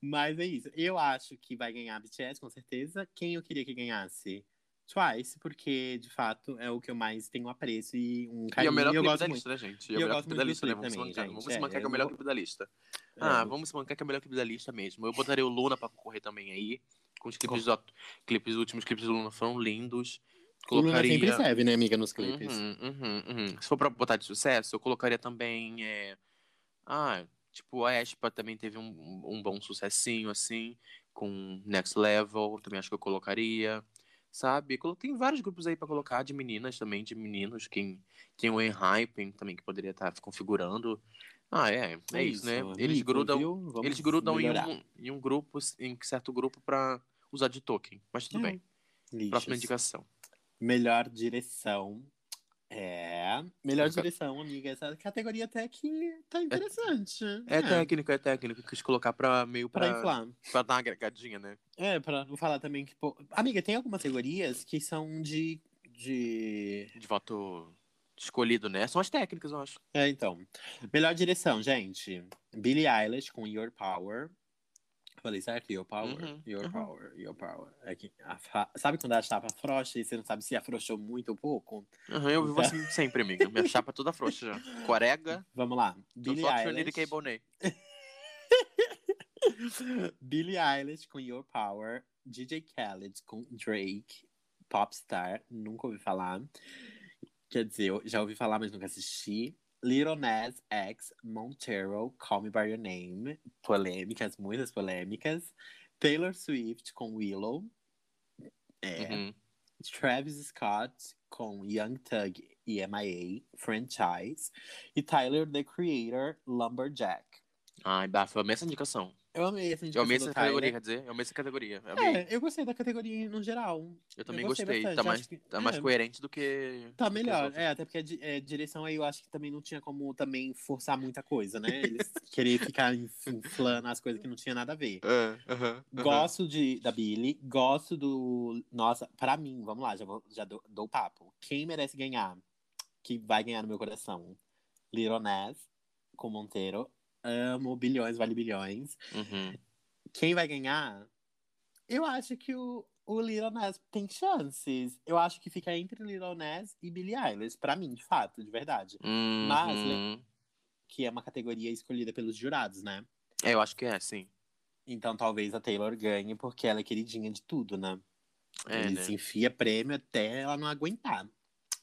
Mas é isso. Eu acho que vai ganhar a BTS, com certeza. Quem eu queria que ganhasse? Twice, porque de fato é o que eu mais tenho apreço e um E é carinho. o melhor eu clipe gosto da muito. lista, né, gente? E é o eu melhor gosto clipe da lista, né? Vamos se também, mancar, gente. vamos se É, mancar que é o melhor vou- clipe da lista. É, Ah, vamos se mancar que é o melhor clipe da lista mesmo. Eu botaria o Luna pra concorrer também aí. Com os clipes, do, clipes, os últimos clipes do Luna foram lindos. O Luna Colocaria. sempre serve, né, amiga, nos clipes. Uhum, uhum, uhum. Se for pra botar de sucesso, eu colocaria também. é, Ah, tipo, a Espa também teve um, um bom sucessinho, assim, com Next Level, também acho que eu colocaria. Sabe? Tem vários grupos aí pra colocar, de meninas também, de meninos. Quem tem o Enhypen também, que poderia estar configurando. Ah, é. É, isso, né? Eles amigo, grudam, viu? Vamos eles grudam em um, em um grupo, em certo grupo, pra usar de token. Mas tudo É. bem. Lixos. Próxima indicação. Melhor direção. É. Melhor Essa- direção, amiga. Essa categoria até que tá interessante. É, técnico, é técnico. Quis colocar pra meio Pra pra, inflar. pra dar uma agregadinha, né? É, pra não falar também que. pô, Amiga, tem algumas categorias que são de. de... De voto escolhido, né? São as técnicas, eu acho. É, então. Melhor direção, gente. Billie Eilish com Your Power. Falei certo? Your Power? Uhum, Your uhum. Power, Your Power. É que fa- Sabe quando a chapa afrouxa e você não sabe se afrouxou muito ou pouco? Aham, eu vivo Então- assim sempre, amiga. Minha chapa é toda frouxa já. Corega, Vamos lá. Billie Eilish. K. Bonet. Billie Eilish com Your Power, DJ Khaled com Drake, Popstar, nunca ouvi falar. Quer dizer, eu já ouvi falar, mas nunca assisti. Little Nas X, Montero, Call Me By Your Name, polêmicas, muitas polêmicas. Taylor Swift com Willow, é. Uhum. Travis Scott com Young Thug e MIA, Franchise. E Tyler, The Creator, Lumberjack. Ai, bafa, eu amei essa indicação. Eu amei essa Eu indicação amei do essa Tyler. categoria, quer dizer, eu amei essa categoria. Eu, amei. É, eu gostei da categoria no geral. eu também eu gostei gostei. Tá, mais, que- tá mais é. coerente do que. Tá do que melhor. outras. É, até porque a di- é, direção aí eu acho que também não tinha como também forçar muita coisa, né? Eles querer ficar inf- inflando as coisas que não tinha nada a ver. É, aham, aham. Gosto de, da Billy, gosto do. Nossa, pra mim, vamos lá, já, vou, já dou, dou o papo. Quem merece ganhar? Que vai ganhar no meu coração? Little Nas com Monteiro. Amo bilhões, vale bilhões. Uhum. Quem vai ganhar? Eu acho que o, o Lil Nas tem chances. Eu acho que fica entre Lil Nas e Billie Eilish, pra mim, de fato, de verdade. Mas, Uhum. Que é uma categoria escolhida pelos jurados, né? É, eu acho que é, sim. Então talvez a Taylor ganhe, porque ela é queridinha de tudo, né? É, Ele né? se enfia prêmio até ela não aguentar.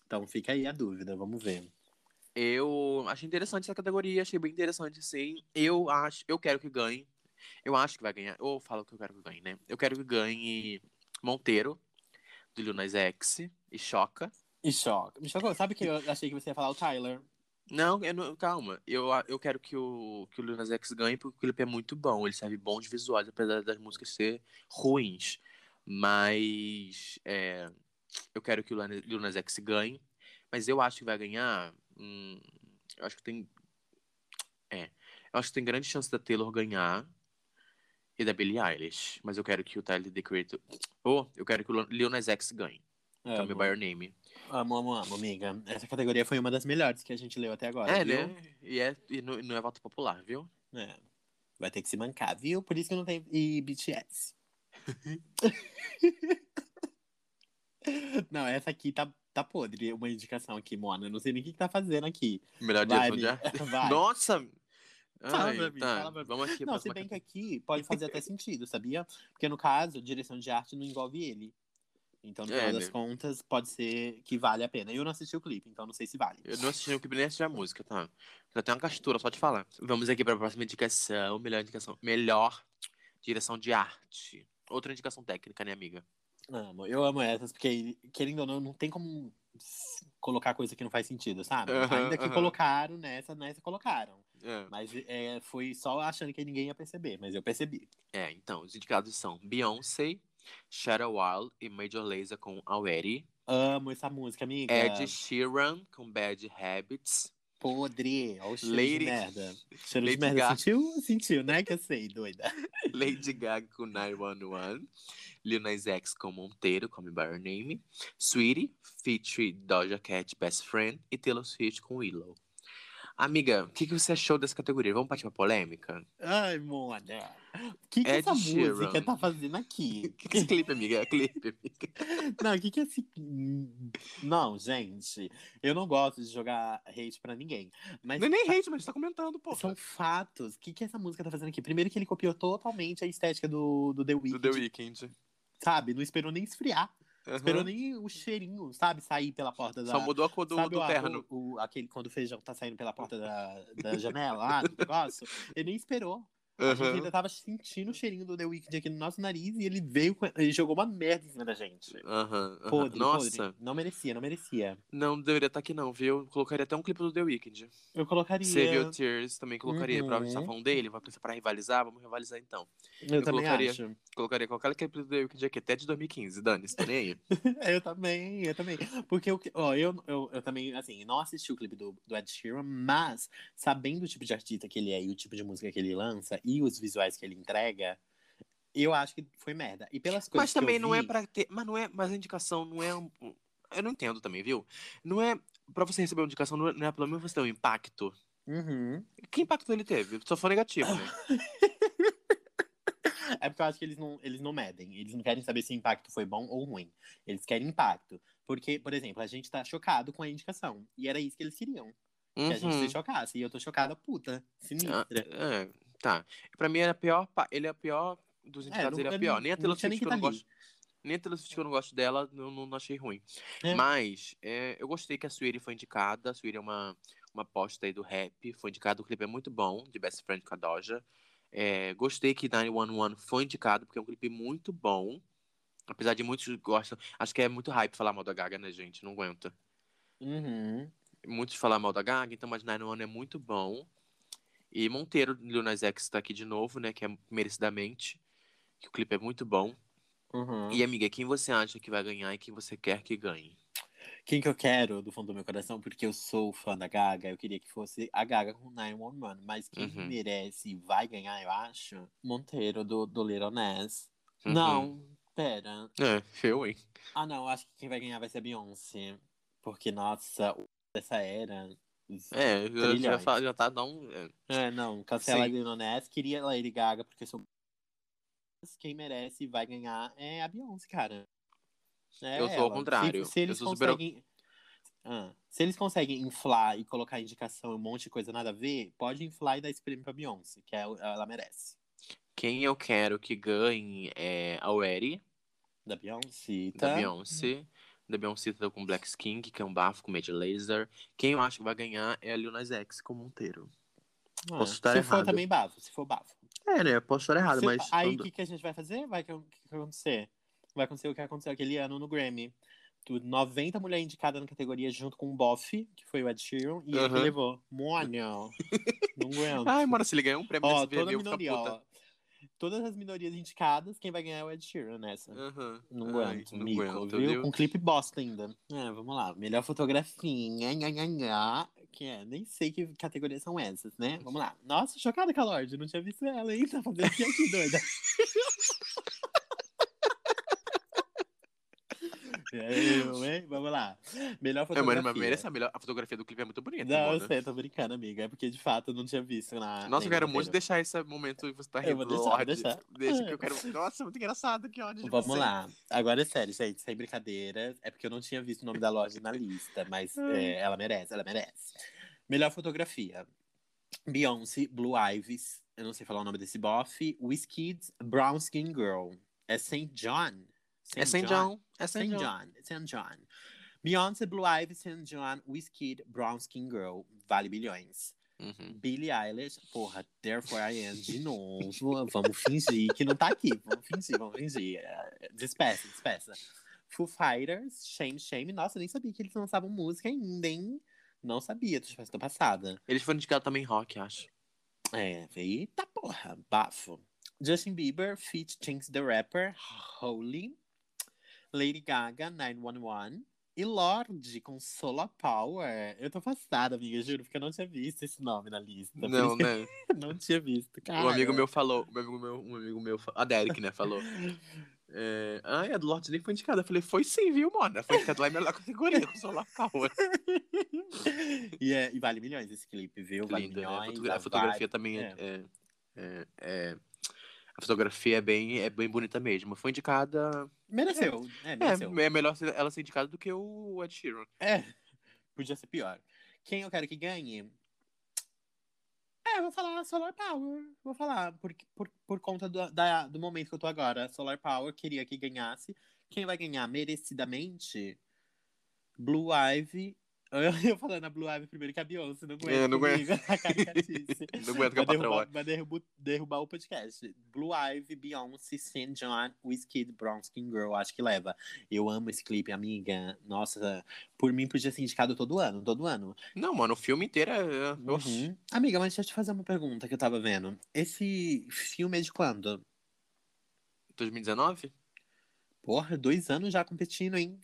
Então fica aí a dúvida, vamos ver. Eu achei interessante essa categoria, achei bem interessante, sim. Eu acho, eu quero que ganhe. Eu acho que vai ganhar. Ou falo que eu quero que ganhe, né? Eu quero que ganhe Monteiro, do Lil Nas X, e Choca. E choca. Me chocou. Sabe que eu achei que você ia falar o Tyler? Não, eu não- calma. Eu, eu quero que o, que o Lil Nas X ganhe porque o clipe é muito bom. Ele serve bons visuais, apesar das músicas ser ruins. Mas é, eu quero que o Lil Lil Nas X ganhe. Mas eu acho que vai ganhar. Hum, eu acho que tem. É. Eu acho que tem grande chance da Taylor ganhar e da Billie Eilish. Mas eu quero que o Tyler The Creator. Ou eu quero que o Lil Nas X ganhe. Call Me Amo. By Your Name. amo, amo, amo, amiga. Essa categoria foi uma das melhores que a gente leu até agora. é, viu? né? E, é, e não, não é voto popular, viu? É. Vai ter que se mancar, viu? Por isso que não tem. E BTS. não, essa aqui tá, tá podre. Uma indicação aqui, Mona. Não sei nem o que, que tá fazendo aqui. Melhor Vai, direção de amiga. arte. Vai. Nossa! Fala Ai, pra mim, tá. fala pra mim. Vamos aqui. Não, se bem que aqui pode fazer até sentido, sabia? Porque no caso, direção de arte não envolve ele. Então, no É, final das né? contas, pode ser que vale a pena. Eu não assisti o clipe, então não sei se vale. Eu não assisti o clipe nem assisti a música, tá? Já tem uma castura só de falar. Vamos aqui pra próxima indicação. Melhor indicação. Melhor direção de arte. Outra indicação técnica, né, amiga? Amo, eu amo essas, porque, querendo ou não, não tem como colocar coisa que não faz sentido, sabe? Aham, Ainda que aham. colocaram nessa, nessa colocaram. É. Mas é, foi só achando que ninguém ia perceber, mas eu percebi. É, então, os indicados são Beyoncé, Shadow Wild e Major Lazer com Already. Amo essa música, amiga. Ed Sheeran com Bad Habits. Podre. Olha o cheiro Lady- de merda. Cheiro de Lady merda. Gaga. Sentiu? Sentiu, né? Que eu sei, doida. Lady Gaga com 911. Lil Nas X com Monteiro, Call Me By Your Name. Sweetie, feat. Doja Cat, Best Friend. E Taylor Swift com Willow. Amiga, o que, que você achou dessa categoria? Vamos partir pra polêmica? Ai, Mona. O que, que Ed essa Sheeran. música tá fazendo aqui? O que, que esse clipe, amiga? É clipe, amiga. Não, o que que é esse... Não, gente. Eu não gosto de jogar hate pra ninguém. Mas Não é nem hate, mas tá comentando, pô. São fatos. O que, que essa música tá fazendo aqui? Primeiro que ele copiou totalmente a estética do, do The Do Weeknd, The Weeknd. sabe? Não esperou nem esfriar. Aham. Esperou nem o cheirinho, sabe? Sair pela porta da... Só mudou a cor do, sabe do o, terno. o, o- aquele quando o feijão tá saindo pela porta da, da janela lá, do negócio? Ele nem esperou. A gente ainda tava sentindo o cheirinho do The Weeknd aqui no nosso nariz e ele veio ele jogou uma merda em cima da gente. Aham, aham. Podre, Nossa, podre. Não merecia, não merecia. não deveria estar aqui não, viu? Colocaria até um clipe do The Weeknd. Eu colocaria. Save Your Tears também colocaria. Pra Uhum. estar falando dele, vai pensar pra rivalizar, vamos rivalizar então. Eu, também colocaria. acho. Colocaria qualquer clipe do The Weeknd aqui, até de 2015, Dani, tô nem aí. Eu também, eu também. Porque eu, ó, eu, eu, eu também, assim, não assisti o clipe do, do Ed Sheeran, mas sabendo o tipo de artista que ele é e o tipo de música que ele lança e os visuais que ele entrega, eu acho que foi merda. E pelas coisas Mas também não é vi- pra ter. Mas não é. Mas a indicação não é um. Eu não entendo também, viu? Não é. Pra você receber uma indicação, não é, não é pelo menos você ter um impacto. Uhum. Que impacto ele teve? Só foi negativo, né? É porque eu acho que eles não, eles não medem. Eles não querem saber se o impacto foi bom ou ruim. Eles querem impacto. Porque, por exemplo, a gente tá chocado com a indicação. E era isso que eles queriam. Que a gente Uhum. se chocasse. E eu tô chocada, puta. Ah, Sinistra. é, tá. Pra mim, ele é a pior. pa- Ele é a pior dos É, indicados, não- ele é a eu pior. não- Nem a não Taylor tinha nem Swift que eu não tá ali. gosto. Nem a Taylor Swift que eu não gosto dela, não, não achei ruim. É. Mas é, eu gostei que a Sweetie foi indicada. A Sweetie é uma, uma aposta aí do rap. Foi indicado, o clipe é muito bom, de Best Friend com a Doja. É, gostei que 911 foi indicado, porque é um clipe muito bom. Apesar de muitos gostam. Acho que é muito hype falar mal da Gaga, né, gente? Não aguenta. Uhum. Muitos falam mal da Gaga, então, mas 911 é muito bom. E Monteiro, Lil Nas X, tá aqui de novo, né? Que é merecidamente. Que o clipe é muito bom. Uhum. E, amiga, quem você acha que vai ganhar e quem você quer que ganhe? Quem que eu quero do fundo do meu coração, porque eu sou fã da Gaga, eu queria que fosse a Gaga com 911, mas quem Uhum. merece e vai ganhar, eu acho, Monteiro do, do Little Ness. Uhum. Não, pera. É, eu, hein? Ah, não, eu acho que quem vai ganhar vai ser a Beyoncé. Porque, nossa, dessa era. É, já, já, já tá dando. É. É, não, cancela a Sim. Lil Ness, queria Lady Gaga, porque sou. Mas Quem merece e vai ganhar é a Beyoncé, cara. É Eu sou ao ela. contrário. Se, se Eu eles sou super- conseguem. Ah, se eles conseguem inflar e colocar indicação e um monte de coisa nada a ver, pode inflar e dar esse prêmio pra Beyoncé, que é, ela merece. Quem eu quero que ganhe é a Weri, Da Beyoncé, da tá? Beyoncé. Da Beyoncé tá com Black Skin, que é um bafo com Major Laser. Quem eu acho que vai ganhar é a Lil Nas X com Monteiro. Ah, Posso estar se for errado. também bafo, se for bafo. É, né? Posso estar errado, Se- mas. Aí o que, que a gente vai fazer? Vai que- o que, acontecer? Vai acontecer o que aconteceu aquele ano no Grammy. tu- 90 mulheres indicadas na categoria junto com o Boff, que foi o Ed Sheeran, e ele levou. Mano, não aguento. Ai, mano, se ele ganhar um prêmio Ó, desse toda VMA, ficar minoria, puta. ó. Todas as minorias indicadas, quem vai ganhar é o Ed Sheeran nessa. Aham. Não Ai, aguento, não mico, aguento, viu? Com clipe bosta ainda. É, vamos lá. Melhor fotografia, nha, nha, nha, que é, nem sei que categorias são essas, né? Vamos lá. Nossa, chocada com a Lorde, não tinha visto ela, hein? Tá fazendo aqui, doida? É eu, hein? Vamos lá. Melhor É, fotografia. mas merece a melhor. A fotografia do clipe é muito bonita. Não, eu sei, tô brincando, amiga. É porque de fato eu não tinha visto na. Nossa, eu quero muito deixar esse momento e você tá Eu rindo. vou deixar, vou Lorde. deixar. Deixa que eu quero. Nossa, muito engraçado, que ódio. Vamos lá. Agora é sério, gente, sem brincadeira. É porque eu não tinha visto o nome da loja na lista, mas é, ela merece, ela merece. Melhor fotografia. Beyoncé, Blue Ives, eu não sei falar o nome desse bofe. Wizkid, Brown Skin Girl. É St. John. É St. John. É St. John. St. John. Beyoncé, Blue Ivy, St. John, Wizkid, Brown Skin Girl. Vale bilhões. Uhum. Billie Eilish, porra, Therefore I Am de novo. Vamos fingir que não tá aqui. Vamos fingir, vamos fingir. É, Despeça, despeça. Foo Fighters, Shame, Shame. Nossa, nem sabia que eles lançavam música ainda, hein? Não sabia, tô, tô passada. Eles foram indicados também rock, acho. É, eita porra, bafo. Justin Bieber, feat Chance the Rapper, Holy. Lady Gaga, 911. E Lorde, com Solar Power. Eu tô passada, amiga, juro, porque eu não tinha visto esse nome na lista. Não, né? não tinha visto, cara. Um amigo meu falou, um amigo meu, um amigo meu, a Derek, né, falou. É, Ai, a do Lorde nem foi indicada. Eu falei, foi sim, viu, mano? Foi indicada lá em melhor categoria, com Solar Power. e, é- e vale milhões esse clipe, viu? Vale Lindo, né? A, milhões. fotogra- a fotografia vibe- também é, é. É- é- é- A fotografia é bem, é bem bonita mesmo. Foi indicada. Mereceu, é, mereceu. É, é melhor ela ser indicada do que o Ed Sheeran. É, podia ser pior. Quem eu quero que ganhe? É, eu vou falar Solar Power. Vou falar, por, por, por conta do, da, do momento que eu tô agora. Solar Power queria que ganhasse. Quem vai ganhar merecidamente? Blue Ivy. Eu falando a Blue Ivy primeiro que a Beyoncé, não aguento. É, não comigo, A caricatice. Não aguento com a patroa. vai derrubar, derrubar o podcast. Blue Ivy, Beyoncé, St. John, Wizkid, Brown Skin Girl. Acho que leva. Eu amo esse clipe, amiga. Nossa, por mim podia ser indicado todo ano, todo ano. Não, mano, o filme inteiro é. Oxi. Uhum. Amiga, mas deixa eu te fazer uma pergunta que eu tava vendo. Esse filme é de quando? 2019? Porra, dois anos já competindo, hein?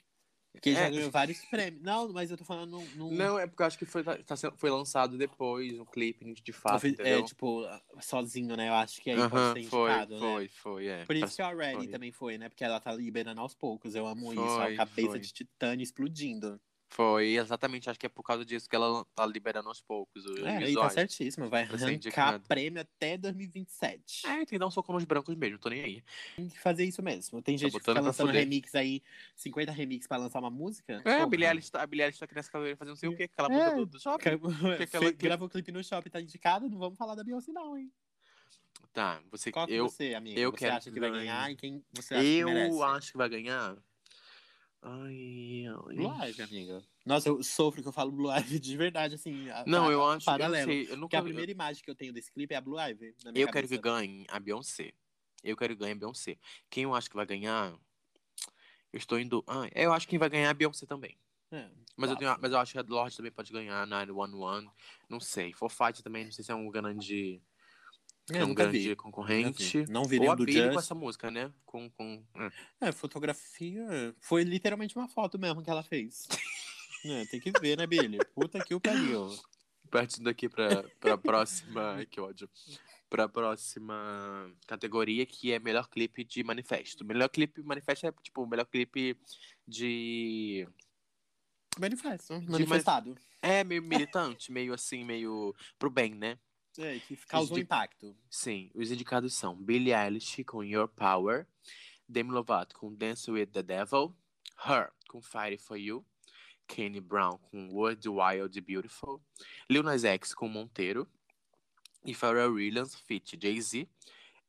Porque É. já ganhou vários prêmios. Não, mas eu tô falando num. Não, é porque eu acho que foi, tá sendo- foi lançado depois, um clipe de fato, é, tipo, sozinho, né? Eu acho que aí Aham, pode ser foi, indicado, né? foi, foi, é. Por isso que a Already foi. também foi, né? Porque ela tá liberando aos poucos. Eu amo isso. Foi, A cabeça foi. de titânio explodindo. Foi, exatamente, acho que é por causa disso que ela tá liberando aos poucos os É, e tá certíssimo. Vai arrancar prêmio até 2027. É, tem que dar um soco nos brancos mesmo, tô nem aí. Tem que fazer isso mesmo. Tem gente que Tá lançando remix aí, 50 remix pra lançar uma música. É, a. Billie Eilish, tá, a Billie Eilish tá aqui nessa cadeira fazendo não sei o que, aquela É. música do, do shopping. Que aquela que- Gravou o clipe no shopping, tá indicado? Não vamos falar da Beyoncé, não, hein? Tá, você, Qual que eu, você, amigo? eu você quero acha que vai ganhar e quem você acha que merece? eu acho que vai ganhar. Ai, ai. Blue Ivy, amiga. Nossa, eu sofro que eu falo Blue Ivy de verdade, assim. Não, a- eu acho, eu paralelo. sei, eu Porque nunca a primeira imagem que eu tenho desse clipe é a Blue Ivy. Na Eu quero que cabeça. ganhe a Beyoncé. Eu quero que ganhe a Beyoncé. Quem eu acho que vai ganhar? Eu estou indo. Ah, eu acho que quem vai ganhar é a Beyoncé também. É, Mas eu, tenho, mas eu acho que a Lorde também pode ganhar, 911. Não sei. For Fight também, não sei se é um grande, É, é um grande vi. concorrente. Não vi Ou nenhum a do Billie com Just. essa música, né? Com, com... é. É, fotografia. Foi literalmente uma foto mesmo que ela fez. É, tem que ver, né, Billy? Puta que o pariu. Partindo aqui pra, pra próxima. Ai, que ódio. Pra próxima categoria, que é melhor clipe de manifesto. Melhor clipe manifesto é tipo o melhor clipe de. Manifesto. Manifestado. É meio militante, meio assim, meio pro bem, né? É, que causou impacto. Sim, os indicados são Billie Eilish com Your Power, Demi Lovato com Dance with the Devil, Her com Fire for You, Kanye Brown com World Wild Beautiful, Lil Nas X com Monteiro e Pharrell Williams feat Jay-Z,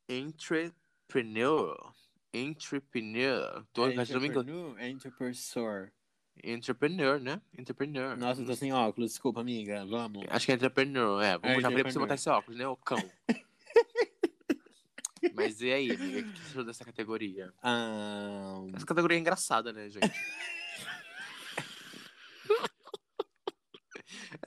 Entrepreneur. Entrepreneur. Tô, engano. Entrepreneur, Entrepreneur. Entrepreneur, né? Entrepreneur. Nossa, eu tô sem óculos, desculpa, amiga. Vamos. Acho que é entrepreneur, é. Vamos é, já falei pra você botar esse óculos, né, ô cão? Mas e aí, amiga? O que você achou dessa categoria? Um... Essa categoria é engraçada, né, gente?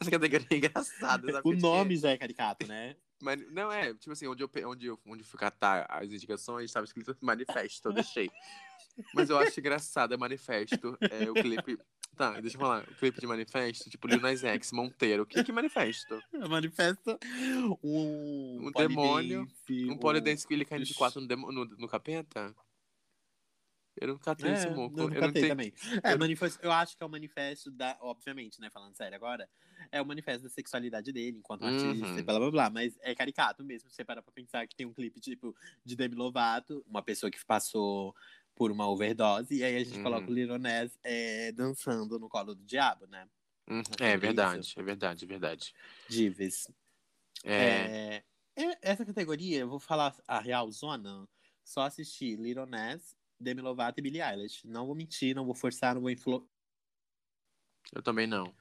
Essa categoria é engraçada. Sabe? O nome já é caricato, né? Mas, não, é, tipo assim, onde eu, onde eu, onde eu fui catar as indicações, tava escrito manifesto, eu deixei. Mas eu acho engraçado, é manifesto. É o clipe. Tá, deixa eu falar. O clipe de manifesto, tipo Lil Nas X, Monteiro. O que que é manifesto? Manifesta um, Um demônio, polidense, Um polidense que ele caindo de quatro no, demo- no, no capeta? Eu não catei esse É, moco. eu Eu, não entendi. também. É, manifesto, eu acho que é o manifesto da. Obviamente, né? Falando sério agora, é o manifesto da sexualidade dele enquanto artista Uhum. e blá blá blá. Mas é caricato mesmo. Você parar pra pensar que tem um clipe tipo de Demi Lovato, uma pessoa que passou por uma overdose, e aí a gente Uhum. coloca o Lil Nas é, dançando no colo do diabo, né? Hum, sobre É isso. verdade, é verdade, é verdade. Divis. É, É, é- essa categoria, eu vou falar a real zona, só assistir Little Nas, Demi Lovato e Billie Eilish. Não vou mentir, não vou forçar, não vou influ... eu também não.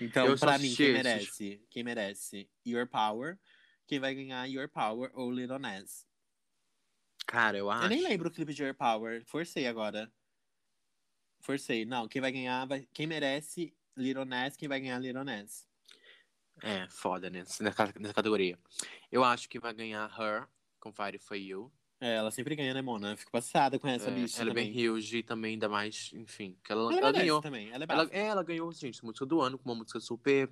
Então, Eu pra mim, quem esses. merece? Quem merece? Your Power. Quem vai ganhar Your Power ou Little Nas? Cara, eu acho. Eu nem lembro o clipe de Your Power. Forcei agora. Forcei. Não, quem vai ganhar, vai... quem merece Little Nas, quem vai ganhar Little Nas. É, foda, né? Nessa, nessa categoria. Eu acho que vai ganhar Her, com Fire For You. É, ela sempre ganha, né, Mona? Eu fico passada com essa É, bicha ela é também. bem huge também, ainda mais, enfim. Que ela, Ela, ela merece ganhou. também, ela é Ela, é, ela ganhou, gente, música do ano, com uma música super.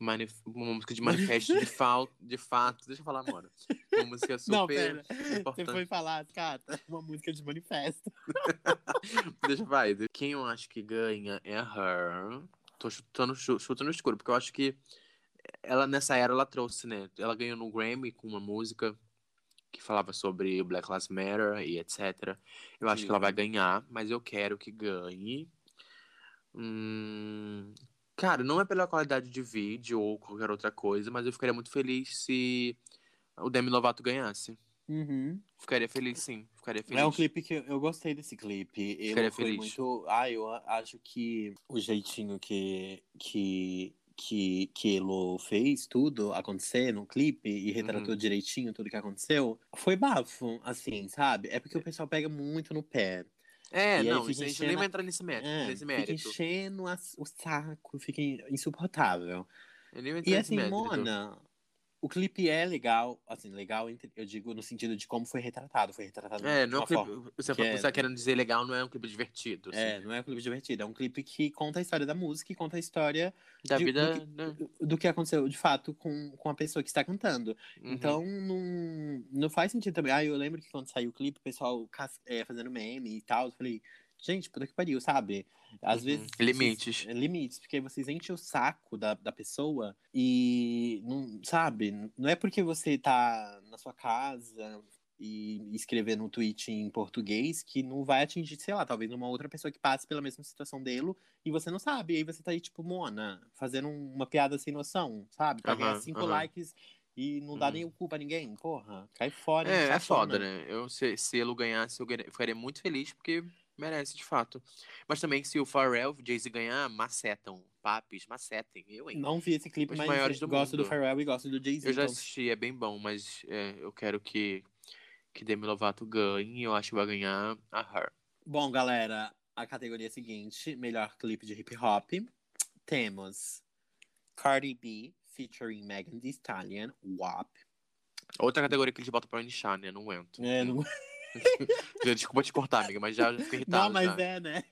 Manif- Uma música de manifesto de, de fato. Deixa eu falar, mano. Uma música super. Não, pera. Você importante. foi falar, Cata, uma música de manifesto. Deixa vai. Quem eu acho que ganha é a Her. Tô chutando, chu- chutando no escuro, porque eu acho que ela nessa era ela trouxe, né? Ela ganhou no Grammy com uma música que falava sobre Black Lives Matter e etc. Eu acho Sim. que ela vai ganhar, mas eu quero que ganhe. Hum, Cara, não é pela qualidade de vídeo ou qualquer outra coisa, mas eu ficaria muito feliz se o Demi Lovato ganhasse. Ficaria feliz, sim. Ficaria feliz. É um clipe que eu, eu gostei desse clipe. Ele Ficaria feliz. muito. Ah, eu acho que o jeitinho que que que que Elo fez tudo acontecer no clipe e retratou Uhum. direitinho tudo que aconteceu foi bafo, assim, sabe? É porque o pessoal pega muito no pé. É, E não, fica isso a gente nem a- vai entrar nesse mérito. É, nesse fica mérito. enchendo as- o saco, fica insuportável. E assim, mérito. Mona, o clipe é legal, assim, legal, eu digo no sentido de como foi retratado. Foi retratado É, não é clipe. Você, que é- tá querendo dizer legal, não é um clipe divertido. assim. É, não é um clipe divertido, é um clipe que conta a história da música e conta a história Da de- vida. do né? do que aconteceu de fato com, com a pessoa que está cantando. Uhum. Então, não, não faz sentido também. Ah, eu lembro que quando saiu o clipe, o pessoal é, fazendo meme e tal, eu falei, gente, puta que pariu, sabe? Às Uhum. vezes. Limites. vocês- é, limites, porque vocês enchem o saco da, da pessoa e, não, sabe? Não é porque você tá na sua casa e escrever no tweet em português que não vai atingir, sei lá, talvez uma outra pessoa que passe pela mesma situação dele e você não sabe. E aí você tá aí, tipo, Mona, fazendo uma piada sem noção, sabe? Pra ganhar Aham, cinco aham. likes e não dá Uhum. nem o cu pra ninguém. Porra, cai fora. É, é foda, né? Eu, se, se ele ganhasse, eu ganha- eu ficaria muito feliz, porque merece, de fato. Mas também, se o Pharrell, o Jay-Z ganhar, macetam. Papis, macetem. Eu, hein? Não vi esse clipe, Os mas maiores do gosto do mundo. Pharrell e gosto do Jay-Z. Eu já então- assisti, é bem bom, mas é, eu quero que, que Demi Lovato ganhe. Eu acho que vai ganhar a Her. Bom, galera, a categoria é seguinte: melhor clipe de hip hop. Temos Cardi B featuring Megan Thee Stallion, WAP. Outra categoria que eles botam pra nichar, né? Não aguento. É, não... Desculpa te cortar, amiga, mas já, já fico irritado. não, mas já. é, né?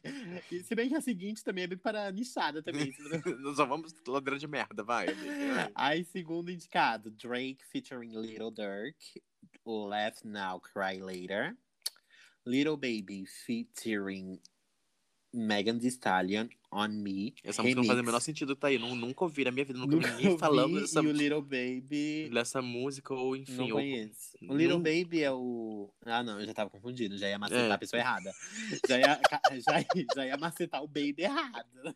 E se bem que a seguinte também é bem para nichada também. Nós só vamos ladeira de merda, vai, amiga. vai. Aí, segundo indicado, Drake featuring Little Dirk, Laugh Now, Cry Later. Little Baby featuring Megan Thee Stallion, On Me. Essa música não faz o Remix. menor sentido, tá aí. Nun- Nunca ouvi na minha vida, nunca, Nunca ninguém falando dessa, E o Little Baby, dessa música, ou enfim. não ou- conheço. O Little Nun- Baby é o... Ah, não, eu já tava confundindo, já ia macetar É. a pessoa errada. Já ia, já, já ia macetar o Baby errado.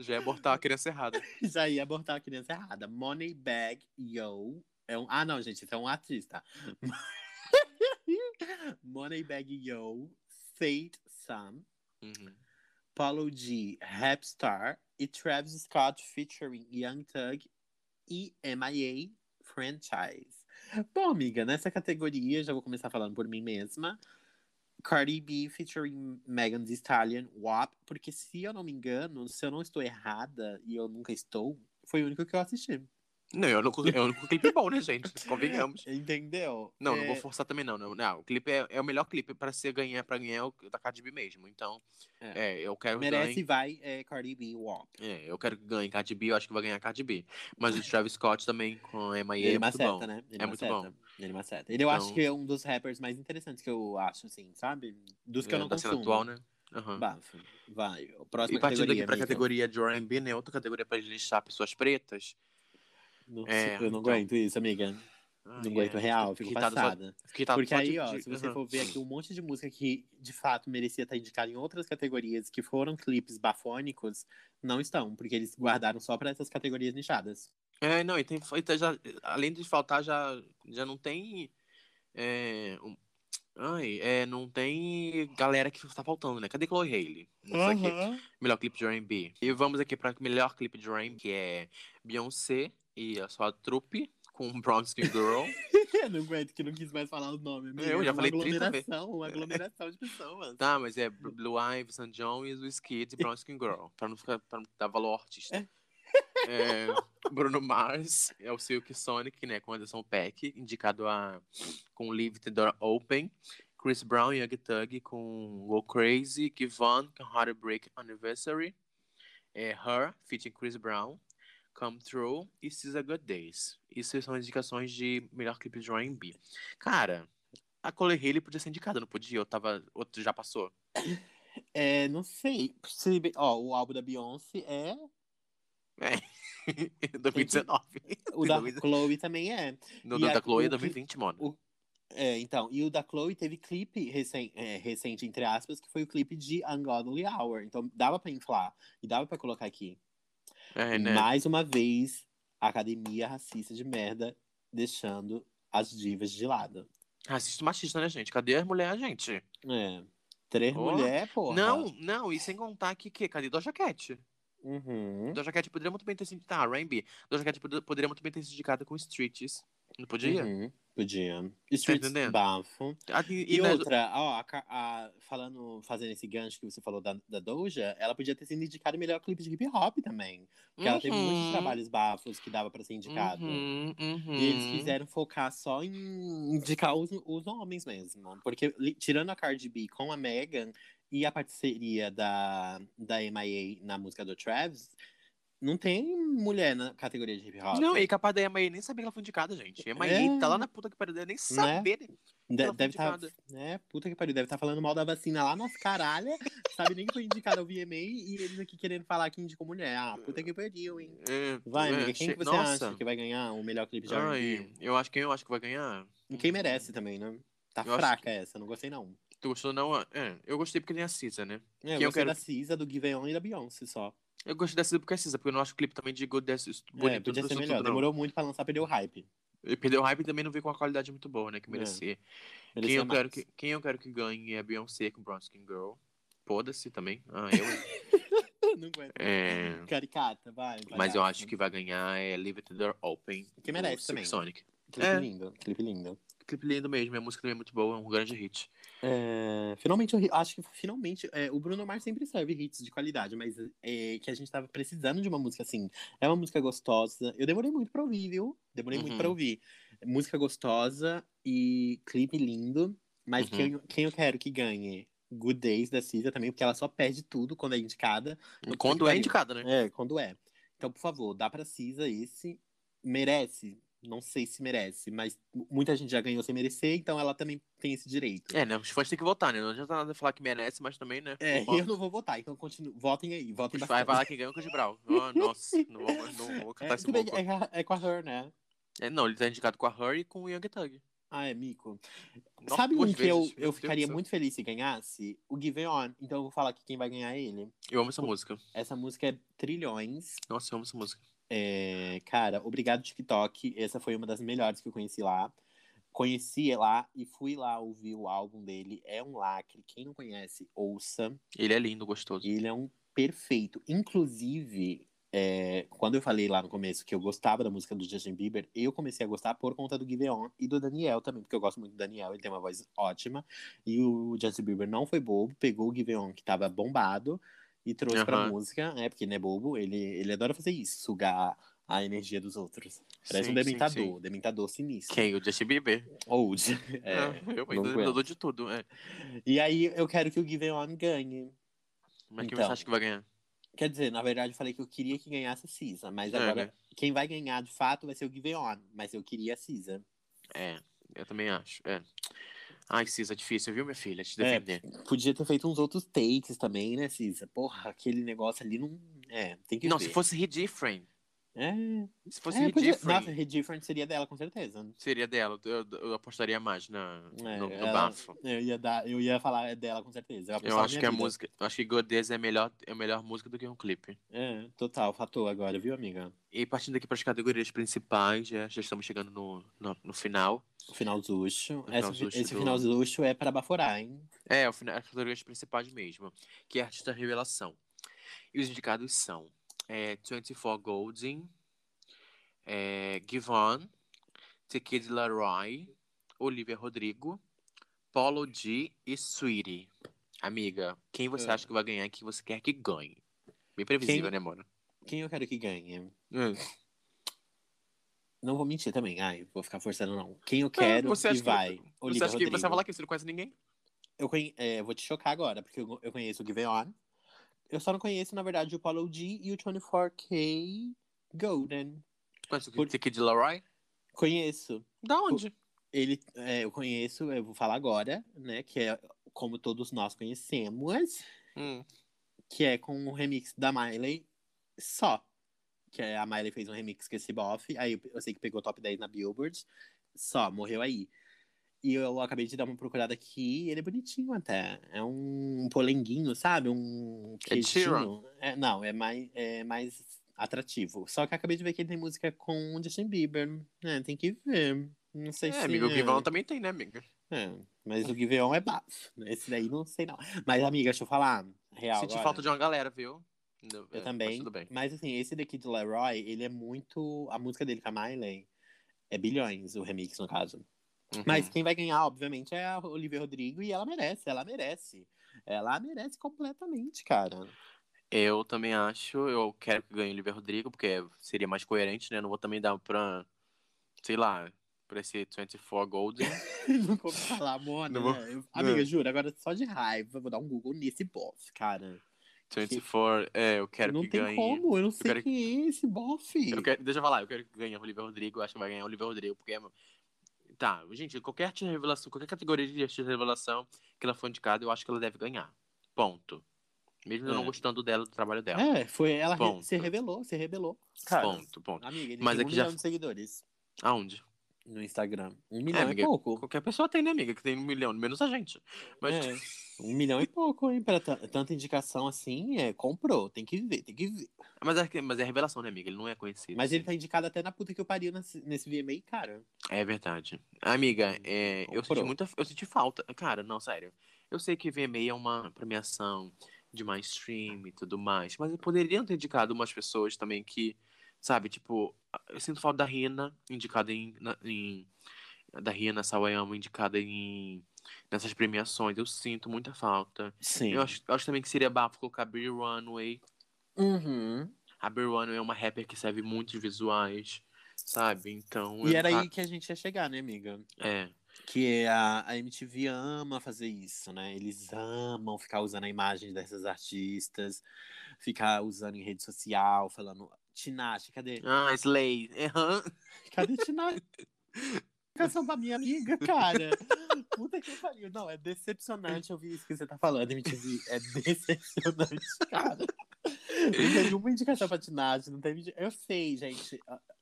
Já ia abortar a criança errada. Já ia abortar a criança errada. Moneybag Yo. É um... Ah, não, gente, isso é um artista. Moneybag Yo, Fate Sam, Uhum. Paulo G, Rapstar e Travis Scott featuring Young Thug e MIA Franchise. Bom, amiga, nessa categoria, já vou começar falando por mim mesma. Cardi B featuring Megan Thee Stallion, WAP, porque se eu não me engano, se eu não estou errada, e eu nunca estou, foi o único que eu assisti. Não, eu não, é o único clipe bom, né, gente? Convenhamos. Entendeu? Não, É, não vou forçar também, não. Não, não o clipe é, é o melhor clipe pra ser ganhar, pra ganhar o da Cardi B mesmo. Então, É. é, eu quero que Merece ganhe. vai é, Cardi B, WAP. É, eu quero que ganhe Cardi B, eu acho que vai ganhar Cardi B. Mas o Travis Scott também com a M.I.A. Ele é muito maceta, bom. né? Ele É muito maceta. bom. Ele maceta. Ele eu acho Então- que é um dos rappers mais interessantes que eu acho, assim, sabe? Dos que eu É, não da cena consumo. atual, né? Aham. Bafo. Vai. Próxima E partindo categoria, aqui pra amiga. categoria de R&B, né? Outra categoria pra listar pessoas pretas. Não- É, eu não então. aguento isso, amiga. Ai, não aguento é, real, fico irritado só- passada. irritado Porque só aí, de- ó, se você aham. for ver aqui um monte de música que de fato merecia estar indicada em outras categorias que foram clipes bafônicos, não estão, porque eles guardaram só pra essas categorias nichadas. É, não, e tem, e tá já, além de faltar, já, já não tem. É, um- ai, é, não tem galera que tá faltando, né? Cadê Chloe Haley? Aqui, melhor clipe de R&B. E vamos aqui pra melhor clipe de R&B, que é Beyoncé e a sua trupe com Skin Girl. eu não aguento que não quis mais falar o nome. Amiga. Eu já É uma falei 30 vezes. aglomeração, uma aglomeração de pessoas. tá, mas é Blue Ivy, San John e Wizkid e Bronx Skin Girl. Pra não ficar, pra não dar valor ao artista. É, Bruno Mars é o Silk Sonic, né? Com Anderson Peck, indicado a, com Leave the Door Open. Chris Brown e Young Thug com Go Crazy. Kivon com Heartbreak Anniversary. É, Her, featuring Chris Brown. Come Through e SZA Good Days. Isso são indicações de melhor clipe de R&B. Cara, a Chloe Haley podia ser indicada, não podia? Eu tava... Outro já passou. É, não sei. Se, ó, o álbum da Beyoncé é. É. 2019. O da 2019. Chloe também é. No E do a- da Chloe é o que- 2020, mano. o- É, então. E o da Chloe teve clipe recen- é, recente, entre aspas, que foi o clipe de Ungodly Hour. Então dava pra inflar. E dava pra colocar aqui. É, né? Mais uma vez, a academia racista de merda deixando as divas de lado. Racista machista, né, gente? Cadê as mulheres, gente? É. Três Ó. mulher, porra. Não, não, e sem contar que, que cadê Doja Cat? Uhum. Doja Cat poderia muito bem ter sido. Tá, R&B. Doja Cat pod- poderia muito bem ter sido indicada com Streets. Não podia? Uhum. Podia. Streets entendendo? bafo. E, E, outra, ó, a a- falando, fazendo esse gancho que você falou da, da Doja, ela podia ter sido indicada melhor clipe de hip hop também. Porque ela teve muitos Uhum. trabalhos bafos que dava pra ser indicado. Uhum, uhum. E eles quiseram focar só em indicar os, os homens mesmo. Porque, tirando a Cardi B com a Megan e a parceria da, da MIA na música do Travis, não tem mulher na categoria de hip hop. Não, e capaz da EMA nem sabia que ela foi indicada, gente. EMA É. tá lá na puta que pariu nem saber. né? De- deve estar. indicada. né, puta que pariu, deve estar falando mal da vacina lá nas caralhas. sabe nem que foi indicado ao VMA e eles aqui querendo falar que indicou mulher. Ah, puta que pariu, hein? É, Vai, é, amiga, quem che- que você Nossa. acha que vai ganhar o melhor clipe de Ai, eu acho que eu acho que vai ganhar. E quem merece também, né? Tá Eu fraca essa, não gostei não. Tu gostou não? É, eu gostei porque tem a Cisa, né? É, eu eu quero- da Cisa, do Give On e da Beyoncé só. Eu gostei da Cisa porque é Cisa, porque eu não acho o clipe também de Good Dance bonito. é, podia ser melhor. tudo. Demorou muito pra lançar, perdeu o hype. E perdeu o hype e também não veio com a qualidade muito boa, né? Que É, merecia. Quem, Merecia eu quero que, quem eu quero que ganhe é Beyoncé com Brown Skin Girl. Foda-se também. Ah, eu. não aguento. é, Caricata, vai. vai Mas eu acho que vai ganhar é Leave It the Open. Que merece também. Sonic. Clipe É. lindo, clipe lindo. Clipe lindo mesmo, a música também é muito boa, é um grande hit. É, finalmente, eu acho que finalmente é, o Bruno Mars sempre serve hits de qualidade, mas é, que a gente tava precisando de uma música assim. É uma música gostosa. Eu demorei muito pra ouvir, viu? Demorei muito Uhum. pra ouvir. Música gostosa e clipe lindo, mas Uhum. quem, quem eu quero que ganhe? Good Days da Cisa também, porque ela só perde tudo quando é indicada. Quando é que indicada, né? É, quando é. Então, por favor, dá pra Cisa esse. Merece? Não sei se merece, mas muita gente já ganhou sem merecer, então ela também tem esse direito. É, né? Os fãs têm que votar, né? Não adianta nada falar que merece, mas também, né? É, eu não vou votar, então continue. Votem aí, votem Vai falar que ganha o Chris Brown. Oh, nossa, não vou, não vou cantar É, esse bem, é, é com a Her, né? É, não, ele tá indicado com a Hurry e com o Young Thug. Ah, é mico. Nossa, Sabe um que eu, eu ficaria muito feliz se ganhasse? O Give On. Então eu vou falar que quem vai ganhar é ele. Eu amo essa música. Essa música é trilhões. Nossa, eu amo essa música. É, cara, obrigado TikTok. Essa foi uma das melhores que eu conheci lá. Conheci lá e fui lá ouvir o álbum dele. É um lacre. Quem não conhece, ouça. Ele é lindo, gostoso. Ele é um perfeito. Inclusive, é, quando eu falei lá no começo que eu gostava da música do Justin Bieber, eu comecei a gostar por conta do Give On e do Daniel também, porque eu gosto muito do Daniel, ele tem uma voz ótima. E o Justin Bieber não foi bobo, pegou o Give On, que tava bombado, e trouxe uhum. pra música, né? Porque ele não é bobo, ele, ele adora fazer isso, sugar a energia dos outros. Parece sim, um dementador, sim, sim. dementador sinistro. Quem? O Justin Bieber? Old. É, é, eu ainda dou de tudo, é. E aí eu quero que o Give On ganhe. Mas então, quem você acha que vai ganhar? Quer dizer, na verdade, eu falei que eu queria que ganhasse a Cisa, mas é, agora né? quem vai ganhar de fato vai ser o Give On, mas eu queria a Cisa. É, eu também acho. É. Ai, Cisa, difícil, viu, minha filha? Te é, defender. É, podia ter feito uns outros takes também, né, Cisa? Porra, aquele negócio ali não. É, tem que Não, ver. se fosse Redifferent, é. Se fosse é, Redifferent. Nossa, Redifferent seria dela, com certeza. Seria dela. Eu, eu apostaria mais na, é, no, no ela, bafo. Eu ia, dar, eu ia falar é dela, com certeza. Eu, eu acho que a música. Eu acho que Godez é melhor, é melhor música do que um clipe. É, total, fator agora, viu, amiga? E partindo aqui para as categorias principais, já, já estamos chegando no, no, no final. O final zuxo. Esse, esse do... final zuxo é para baforar, hein? É, o final, as categorias principais mesmo. Que é artista revelação. E os indicados são é, 24 Golden é, Givon, T.K. Laroi, Olivia Rodrigo, Paulo D e Sweetie. Amiga, quem você é. acha que vai ganhar e que você quer que ganhe? Bem previsível, quem... né, mano? Quem eu quero que ganhe? Hum. Não vou mentir também. Ai, vou ficar forçando, não. Quem eu quero ah, e vai. Que, você acha Rodrigo. que você vai falar que você não conhece ninguém? Eu conhe... é, vou te chocar agora, porque eu, eu conheço o Give On. Eu só não conheço, na verdade, o Paulo D e o 24K Golden. Conhece o Por... Kid Laroi? Conheço. Da onde? Ele, é, eu conheço, eu vou falar agora, né? Que é como todos nós conhecemos. Hum. Que é com o remix da Miley só. Que é, a Miley fez um remix com esse bofe. Aí eu sei que pegou top 10 na Billboard. Só, morreu aí. E eu acabei de dar uma procurada aqui. Ele é bonitinho até. É um polenguinho, sabe? Um queijinho. É, não, é mais, é mais atrativo. Só que acabei de ver que ele tem música com o Justin Bieber. É, tem que ver. Não sei é, se. Amigo, o Givão também tem, né, amiga? É, mas o Giveon é bafo. Esse daí não sei, não. Mas, amiga, deixa eu falar. Real. Senti agora. falta de uma galera, viu? Eu é, também. Mas, mas, assim, esse daqui de Leroy, ele é muito. A música dele com a Miley é bilhões, o remix, no caso. Uhum. Mas quem vai ganhar, obviamente, é a Olivia Rodrigo e ela merece, ela merece. Ela merece completamente, cara. Eu também acho, eu quero que ganhe o Oliver Rodrigo, porque seria mais coerente, né? Não vou também dar pra, sei lá, pra esse 24 Golden. não vou falar, Mona. Vou... Né? Amiga, juro, agora só de raiva, vou dar um Google nesse boss, cara. 24, que... é, eu quero não que ganhe. Não tem como, eu não sei quero... quem é esse bofe. Eu quero... Deixa eu falar, eu quero que ganhe o Oliver Rodrigo, eu acho que vai ganhar o Oliver Rodrigo, porque é Tá, gente, qualquer artista de revelação, qualquer categoria de artista de revelação que ela for indicada, eu acho que ela deve ganhar. Ponto. Mesmo é. eu não é. gostando dela, do trabalho dela. É, foi ela ponto. se revelou, se revelou. Cara, ponto, ponto. Amiga, ele Mas tem um milhão já... de seguidores. Aonde? No Instagram. Um milhão é, amiga, e pouco. Qualquer pessoa tem, né, amiga? Que tem um milhão, menos a gente. Mas... É, um milhão e pouco, hein? Pra tanta indicação assim, é, comprou. Tem que ver, tem que ver. Mas é, mas é revelação, né, amiga? Ele não é conhecido. Mas ele tá indicado até na puta que eu pariu nesse, nesse VMA, cara. É verdade. Amiga, é, eu senti muita. Eu senti falta. Cara, não, sério. Eu sei que VMA é uma premiação de mais stream e tudo mais. Mas poderiam ter indicado umas pessoas também que, sabe, tipo, eu sinto falta da Rina, indicada em. Na, em da Rina Sawayama, indicada em. Nessas premiações, eu sinto muita falta. Sim. Eu acho, eu acho também que seria bafo colocar Brie Runway. Uhum. A Brie Runway é uma rapper que serve muitos visuais, sabe? Então. E era aí que a gente ia chegar, né, amiga? É. Que a, a MTV ama fazer isso, né? Eles amam ficar usando a imagem dessas artistas, ficar usando em rede social, falando. Tinashe, cadê? Ah, Slay. Uhum. Cadê Tinashe? Canção pra minha amiga, cara. Puta que pariu. Não, é decepcionante ouvir isso que você tá falando, MTV. É decepcionante, cara. Não tem nenhuma indicação pra Tinashe, não tem. Eu sei, gente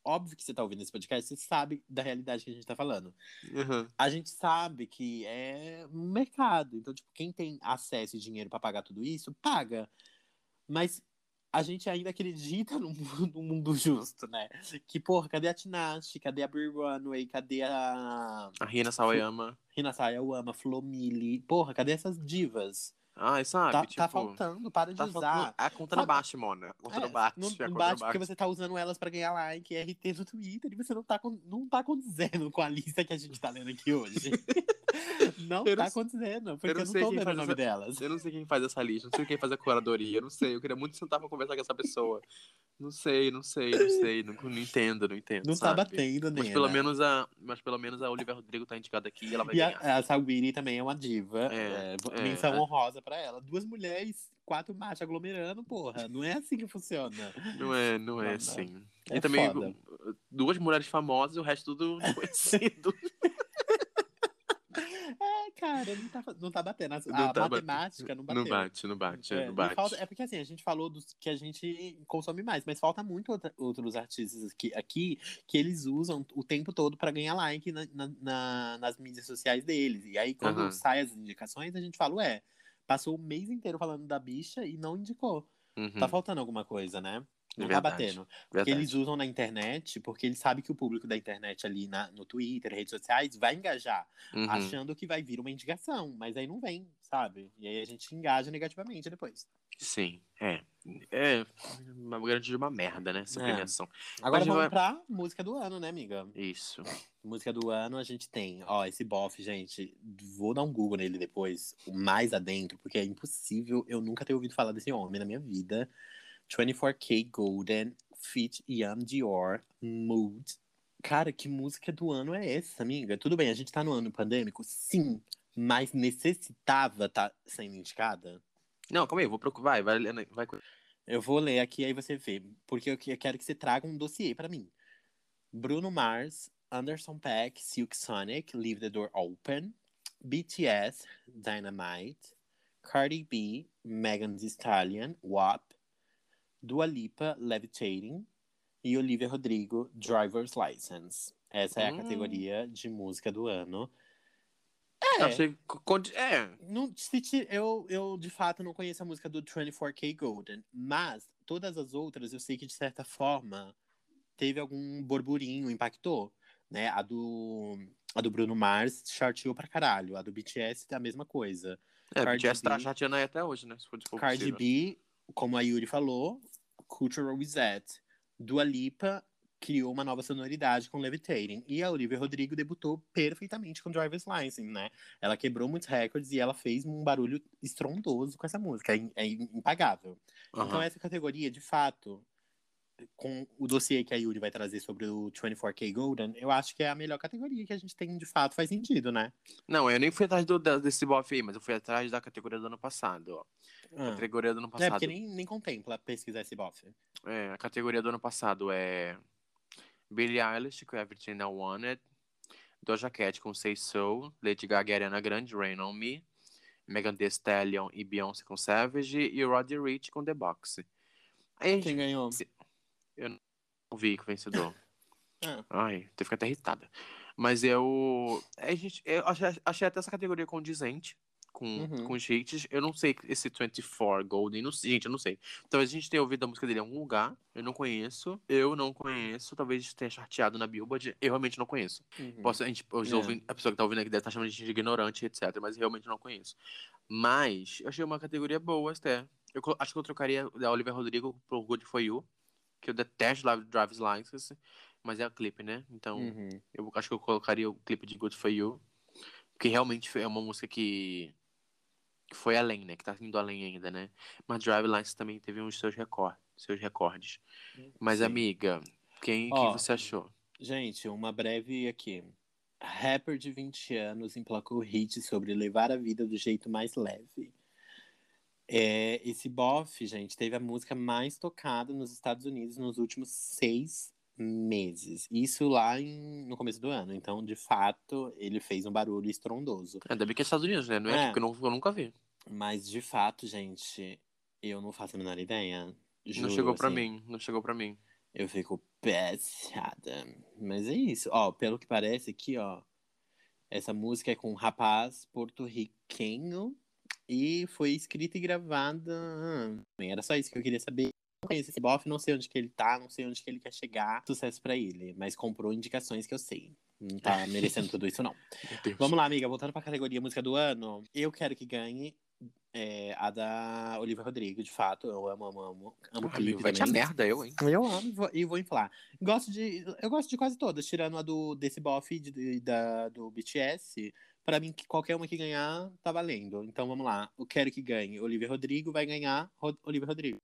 óbvio que você tá ouvindo esse podcast, você sabe da realidade que a gente tá falando. Uhum. A gente sabe que é um mercado. Então, tipo, quem tem acesso e dinheiro para pagar tudo isso, paga. Mas a gente ainda acredita no mundo, no mundo justo, né? Que, porra, cadê a Tinashe? Cadê a Brie Runway? Cadê a... A Rina Sawayama. Rina Sawayama, Flomili. Porra, cadê essas divas? Ai, sabe? Tá, tipo, tá faltando, para de tá usar. faltando- A conta não bate, Mona. A conta É, não bate. Não, não porque você tá usando elas pra ganhar like e RT no Twitter e você não tá, não tá condizendo com a lista que a gente tá lendo aqui hoje. não Eu não tá sei- condizendo, porque eu não não, sei tô vendo o nome essa- delas. Eu não sei quem faz essa lista, não sei quem faz a curadoria, eu não sei. Eu queria muito sentar pra conversar com essa pessoa. Não sei, não sei, não sei. Não, não entendo, não entendo. Não tá sabe? batendo, Mas né? pelo, menos a, mas pelo menos a Olivia Rodrigo tá indicada aqui e ela vai E ganhar. a, a Salguiri também é uma diva. É, é, é, menção é. honrosa pra ela. Duas mulheres, quatro machos aglomerando, porra. Não é assim que funciona. Não é, não é assim. É e também foda. duas mulheres famosas e o resto tudo desconhecido. É, cara, não tá, não tá batendo. A, Não a tá matemática não bateu. não bate, não bate, É, não bate. falta- é porque assim, a gente falou dos que a gente consome mais, mas falta muito outra- outros artistas aqui, aqui que eles usam o tempo todo pra ganhar like na- na- na- nas mídias sociais deles. E aí, quando sai as indicações, a gente fala, ué, passou o mês inteiro falando da bicha e não indicou. Uhum, Tá faltando alguma coisa, né? Não Verdade, tá batendo. Porque eles usam na internet, porque eles sabem que o público da internet ali na- no Twitter, redes sociais, vai engajar Uhum. achando que vai vir uma indicação, mas aí não vem, sabe? E aí a gente engaja negativamente depois. Sim, é. É uma grande de uma merda, né? Essa É. premiação. Agora Mas vamos vai- pra música do ano, né, amiga? Isso. Música do ano a gente tem, ó, esse bofe, gente. Vou dar um Google nele depois, mais adentro, porque é impossível eu nunca ter ouvido falar desse homem na minha vida. 24K Golden, Fit Ian Dior, Mood. Cara, que música do ano é essa, amiga? Tudo bem, a gente tá no ano pandêmico, sim, mas necessitava tá sendo indicada? Não, calma aí, eu vou procurar. Vai, vai, vai. Eu vou ler aqui, aí você vê. Porque eu que- eu quero que você traga um dossiê pra mim. Bruno Mars, Anderson Paak, Silk Sonic, Leave the Door Open. BTS, Dynamite. Cardi B, Megan Thee Stallion, WAP. Dua Lipa, Levitating. E Olivia Rodrigo, Driver's License. Essa é a Hum. categoria de música do ano. Eu Achei. É. Não, se ti- eu, eu, de fato, não conheço a música do 24K Golden, mas todas as outras eu sei que, de certa forma, teve algum burburinho, impactou. Né? A, do, a do Bruno Mars charteou pra caralho. A do BTS é a mesma coisa. É, Cardi BTS tá B. chateando aí até hoje, né? Se for, se for Cardi. B, como a Yuri falou, Cultural Reset. Dua Lipa criou uma nova sonoridade com Levitating. E a Olivia Rodrigo debutou perfeitamente com Driver's License, né? Ela quebrou muitos recordes e ela fez um barulho estrondoso com essa música. É, é impagável. Então Aham. essa categoria, de fato, com o dossiê que a Yuri vai trazer sobre o 24K Golden, eu acho que é a melhor categoria que a gente tem, de fato, faz sentido, né? Não, eu nem fui atrás do, desse bofe aí, mas eu fui atrás da categoria do ano passado. Ah. Categoria do ano É, passado. porque nem, nem contempla pesquisar esse bofe. É, a categoria do ano passado é Billie Eilish com Everything I Wanted, Doja Cat com Say So, Lady Gaga e Ariana Grande, Rain On Me, Megan Thee Stallion e Beyoncé com Savage e Roddy Ricch com The Box. Aí a gente Quem ganhou? não vi o vencedor. Ah. Ai, tu fica até irritada. Mas eu. A gente, eu achei, achei até essa categoria condizente com, Uhum. com os hits. Eu não sei esse 24 Golden. Não, gente, eu não sei. Talvez a gente tenha ouvido a música dele em algum lugar. Eu não conheço. Eu não conheço. Talvez tenha charteado na Billboard. Eu realmente não conheço. Uhum. Posso, a, gente, É. ouvindo- a pessoa que tá ouvindo aqui deve estar chamando a gente de ignorante, etc. Mas eu realmente não conheço. Mas eu achei uma categoria boa até. Eu acho que eu trocaria da Olivia Rodrigo por Good For You. Que eu detesto Drive's License. Mas é o clipe, né? Então Uhum. eu acho que eu colocaria o clipe de Good For You. Porque realmente é uma música que, que foi além, né? Que tá indo além ainda, né? Mas Drive License também teve uns seus, recor seus recordes. Mas, Sim. amiga, quem, Ó, quem você achou? Gente, uma breve aqui. Rapper de 20 anos emplacou hit sobre levar a vida do jeito mais leve. É, esse bofe, gente, teve a música mais tocada nos Estados Unidos nos últimos seis meses. Isso lá em- no começo do ano. Então, de fato, ele fez um barulho estrondoso. Ainda bem que é Estados Unidos, né? Não é, É. aqui, porque eu, não- eu nunca vi. Mas, de fato, gente, eu não faço a menor ideia. não Juro, chegou pra assim. mim, não chegou pra mim. Eu fico passada. Mas é isso. Ó, pelo que parece aqui, ó. Essa música é com um rapaz porto-riquenho e foi escrita e gravada. Era só isso que eu queria saber. Não conheço esse bofe, não sei onde que ele tá, não sei onde que ele quer chegar. Sucesso pra ele. Mas comprou indicações que eu sei. Não tá merecendo tudo isso, não. Vamos lá, amiga. Voltando pra categoria música do ano. Eu quero que ganhe é a da Olivia Rodrigo, de fato. Eu amo, amo, amo. Amo clipe vai também. merda, eu, hein? Eu amo e vou, e vou inflar. Gosto de, eu gosto de quase todas, tirando a do desse bofe de, de- da, do BTS. Pra mim, que qualquer uma que ganhar, tá valendo. Então vamos lá. Eu quero que ganhe. Olivia Rodrigo vai ganhar Ro Olivia Rodrigo.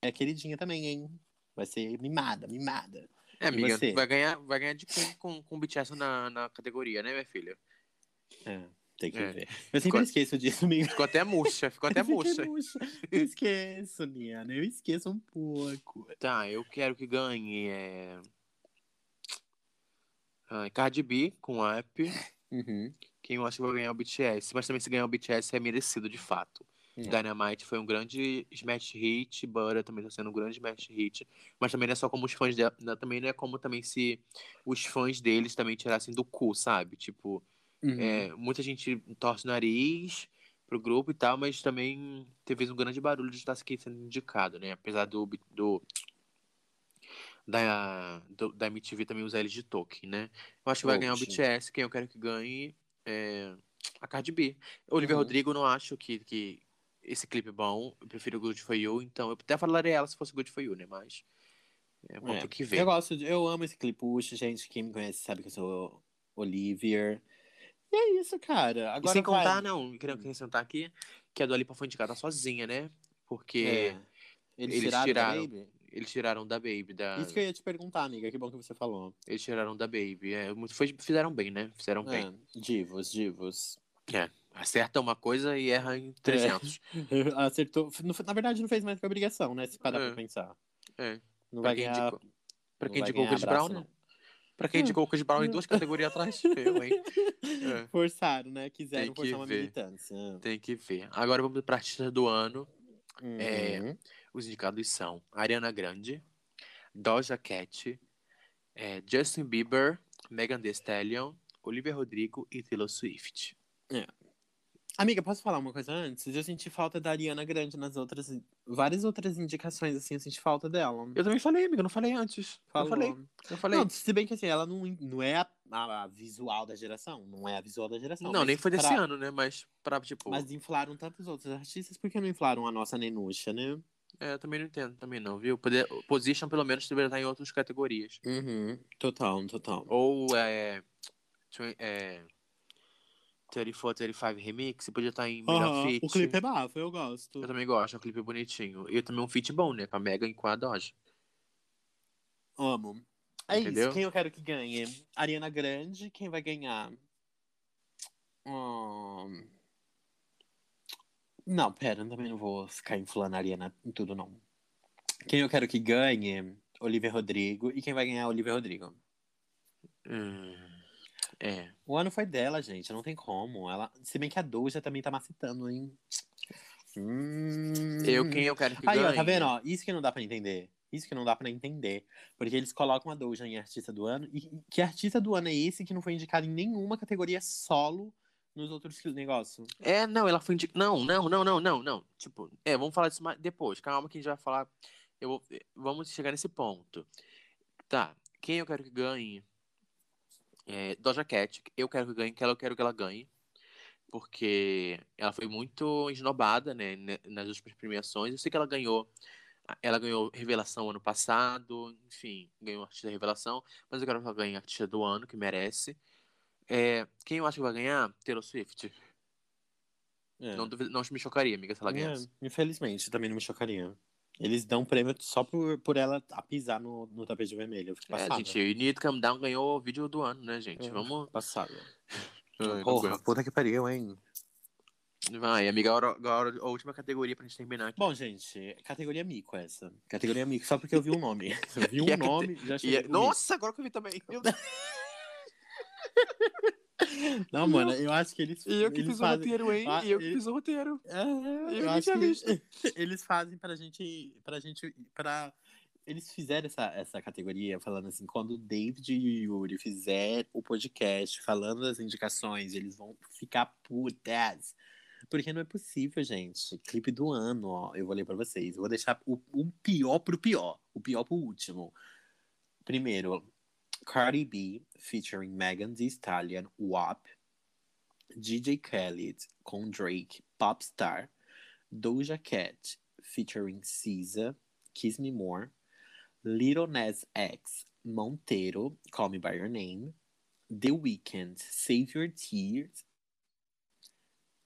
É queridinha também, hein? Vai ser mimada, mimada. É, amiga, vai ganhar, vai ganhar de quem com, com o BTS na, na categoria, né, minha filha? É, tem que É. ver. Eu sempre Ficou- esqueço disso, amigo. Ficou até murcha, ficou até murcha. Eu esqueço, Niana. Eu esqueço um pouco. Tá, eu quero que ganhe é... ah, Cardi B com app. Uhum. Quem eu acho que vai ganhar é o BTS. Mas também se ganhar o BTS é merecido, de fato. É. Dynamite foi um grande smash hit, Butter também tá sendo um grande smash hit. Mas também não é só como os fãs dela, também não é como também se os fãs deles também tirassem do cu, sabe? Tipo, Uhum. é, muita gente torce o nariz pro grupo e tal, mas também teve um grande barulho de estar aqui sendo indicado, né? Apesar do, do da, do- da MTV também usar eles de token, né? Eu acho que vai ganhar o Oxe. BTS, quem eu quero que ganhe é a Cardi B. Olivia Uhum. Rodrigo, não acho que, que esse clipe é bom, eu prefiro Good For You, então eu até falaria ela se fosse Good For You, né? Mas é, vamos É, ter que ver. Eu gosto, de- eu amo esse clipucho, gente. Quem me conhece sabe que eu sou Olivier. E é isso, cara. E Agora sem vai. contar, não, queria acrescentar aqui, que a Dua Lipa foi indicada sozinha, né? Porque É. Eles, eles tiraram? Eles tiraram da Baby, da... Isso que eu ia te perguntar, amiga. Que bom que você falou. eles tiraram da Baby. É, muito- foi, fizeram bem, né? Fizeram bem. É, divos, divos. Acerta uma coisa e erra em 300. Acertou. Não- Na verdade, não fez mais que obrigação, né? Se parar É. pra pensar. É. Não Pra vai quem ganhar. indicou, pra quem indicou o Chris Brown, né? não. Pra quem indicou o Chris Brown em duas categorias atrás, eu, hein? É, Forçaram, né? Quiseram forçar uma ver. militância. tem que ver. Agora vamos pra artista do ano. Uhum. É. Os indicados são Ariana Grande, Doja Cat, é, Justin Bieber, Megan Thee Stallion, Olivia Rodrigo e Taylor Swift. Amiga, posso falar uma coisa antes? Eu senti falta da Ariana Grande nas outras. Várias outras indicações, assim, eu senti falta dela. Eu também falei, amigo, não falei antes. Falou. Eu falei, eu falei. Não, se bem que assim, ela não, não é a, a- a visual da geração. Não é a visual da geração. Não, nem foi desse pra- ano, né? Mas pra, tipo. Mas inflaram tantos outros artistas, por que não inflaram a nossa Nenuxa, né? É, eu também não entendo, também não, viu? Poder, position, pelo menos, deveria estar em outras categorias. Uhum. Total, total. Ou é. é 34, 35 Remix, podia estar em melhor feat. O clipe é bafo, eu gosto. Eu também gosto, é um clipe bonitinho. E também um feat bom, né? Com a Megan e com a Doja. Amo. É Entendeu? isso, quem eu quero que ganhe? Ariana Grande, quem vai ganhar? Hum... Não, pera, eu também não vou ficar inflando a Ariana em tudo, não. Quem eu quero que ganhe? Olivia Rodrigo. E quem vai ganhar Olivia Rodrigo. Hum, é. O ano foi dela, gente, não tem como. Ela... Se bem que a Doja também tá macetando, hein? Hum... Eu, quem eu quero que Aí, ganhe. ó, tá vendo? Ó, isso que não dá pra entender. Isso que não dá pra entender. Porque eles colocam a Doja em artista do ano. E que artista do ano é esse que não foi indicado em nenhuma categoria solo nos outros negócios? É, não, ela foi indicada. Não, não, não, não, não, não. Tipo, é, vamos falar disso mais depois. Calma que a gente vai falar. Eu vou... Vamos chegar nesse ponto. Tá. Quem eu quero que ganhe? É, Doja Cat. Eu quero que ganhe, que ela eu quero que ela ganhe. Porque ela foi muito esnobada, né, nas últimas premiações. Eu sei que ela ganhou. Ela ganhou Revelação ano passado, enfim, ganhou Artista Revelação, mas eu quero que ela ganhe Artista do Ano, que merece. É, quem eu acho que vai ganhar? Taylor Swift. É. Não, duvido- não me chocaria, amiga, se ela ganhasse. É, infelizmente, também não me chocaria. Eles dão prêmio só por, por ela a pisar no, no tapete vermelho. Eu fico É, gente, o Need Calm Down ganhou o vídeo do ano, né, gente? É. Vamos. Ai, não Porra, puta que pariu, hein? Vai, amiga, agora, agora a última categoria pra gente terminar aqui. Bom, gente, categoria mico essa. Categoria mico, só porque eu vi um nome. Eu vi um E a cate- nome, já E cheguei é- mico. Nossa, agora que eu vi também. Não, mano, eu acho que eles. E eu que fiz o fazem... roteiro, hein? Ah, E eu que ele- fiz o roteiro. É, Eu eu nem acho que visto. eles fazem pra gente. Pra gente. Pra... Eles fizeram essa, essa categoria falando assim, quando o David e o Yuri fizer o podcast falando das indicações, eles vão ficar putas. Porque não é possível, gente. Clipe do ano, ó. Eu vou ler pra vocês. Eu vou deixar o, o pior pro pior. O pior pro último. Primeiro, Cardi B featuring Megan Thee Stallion, WAP. DJ Khaled com Drake, Popstar, Doja Cat featuring SZA, Kiss Me More, Little Nas X, Monteiro, Call Me By Your Name, The Weeknd, Save Your Tears.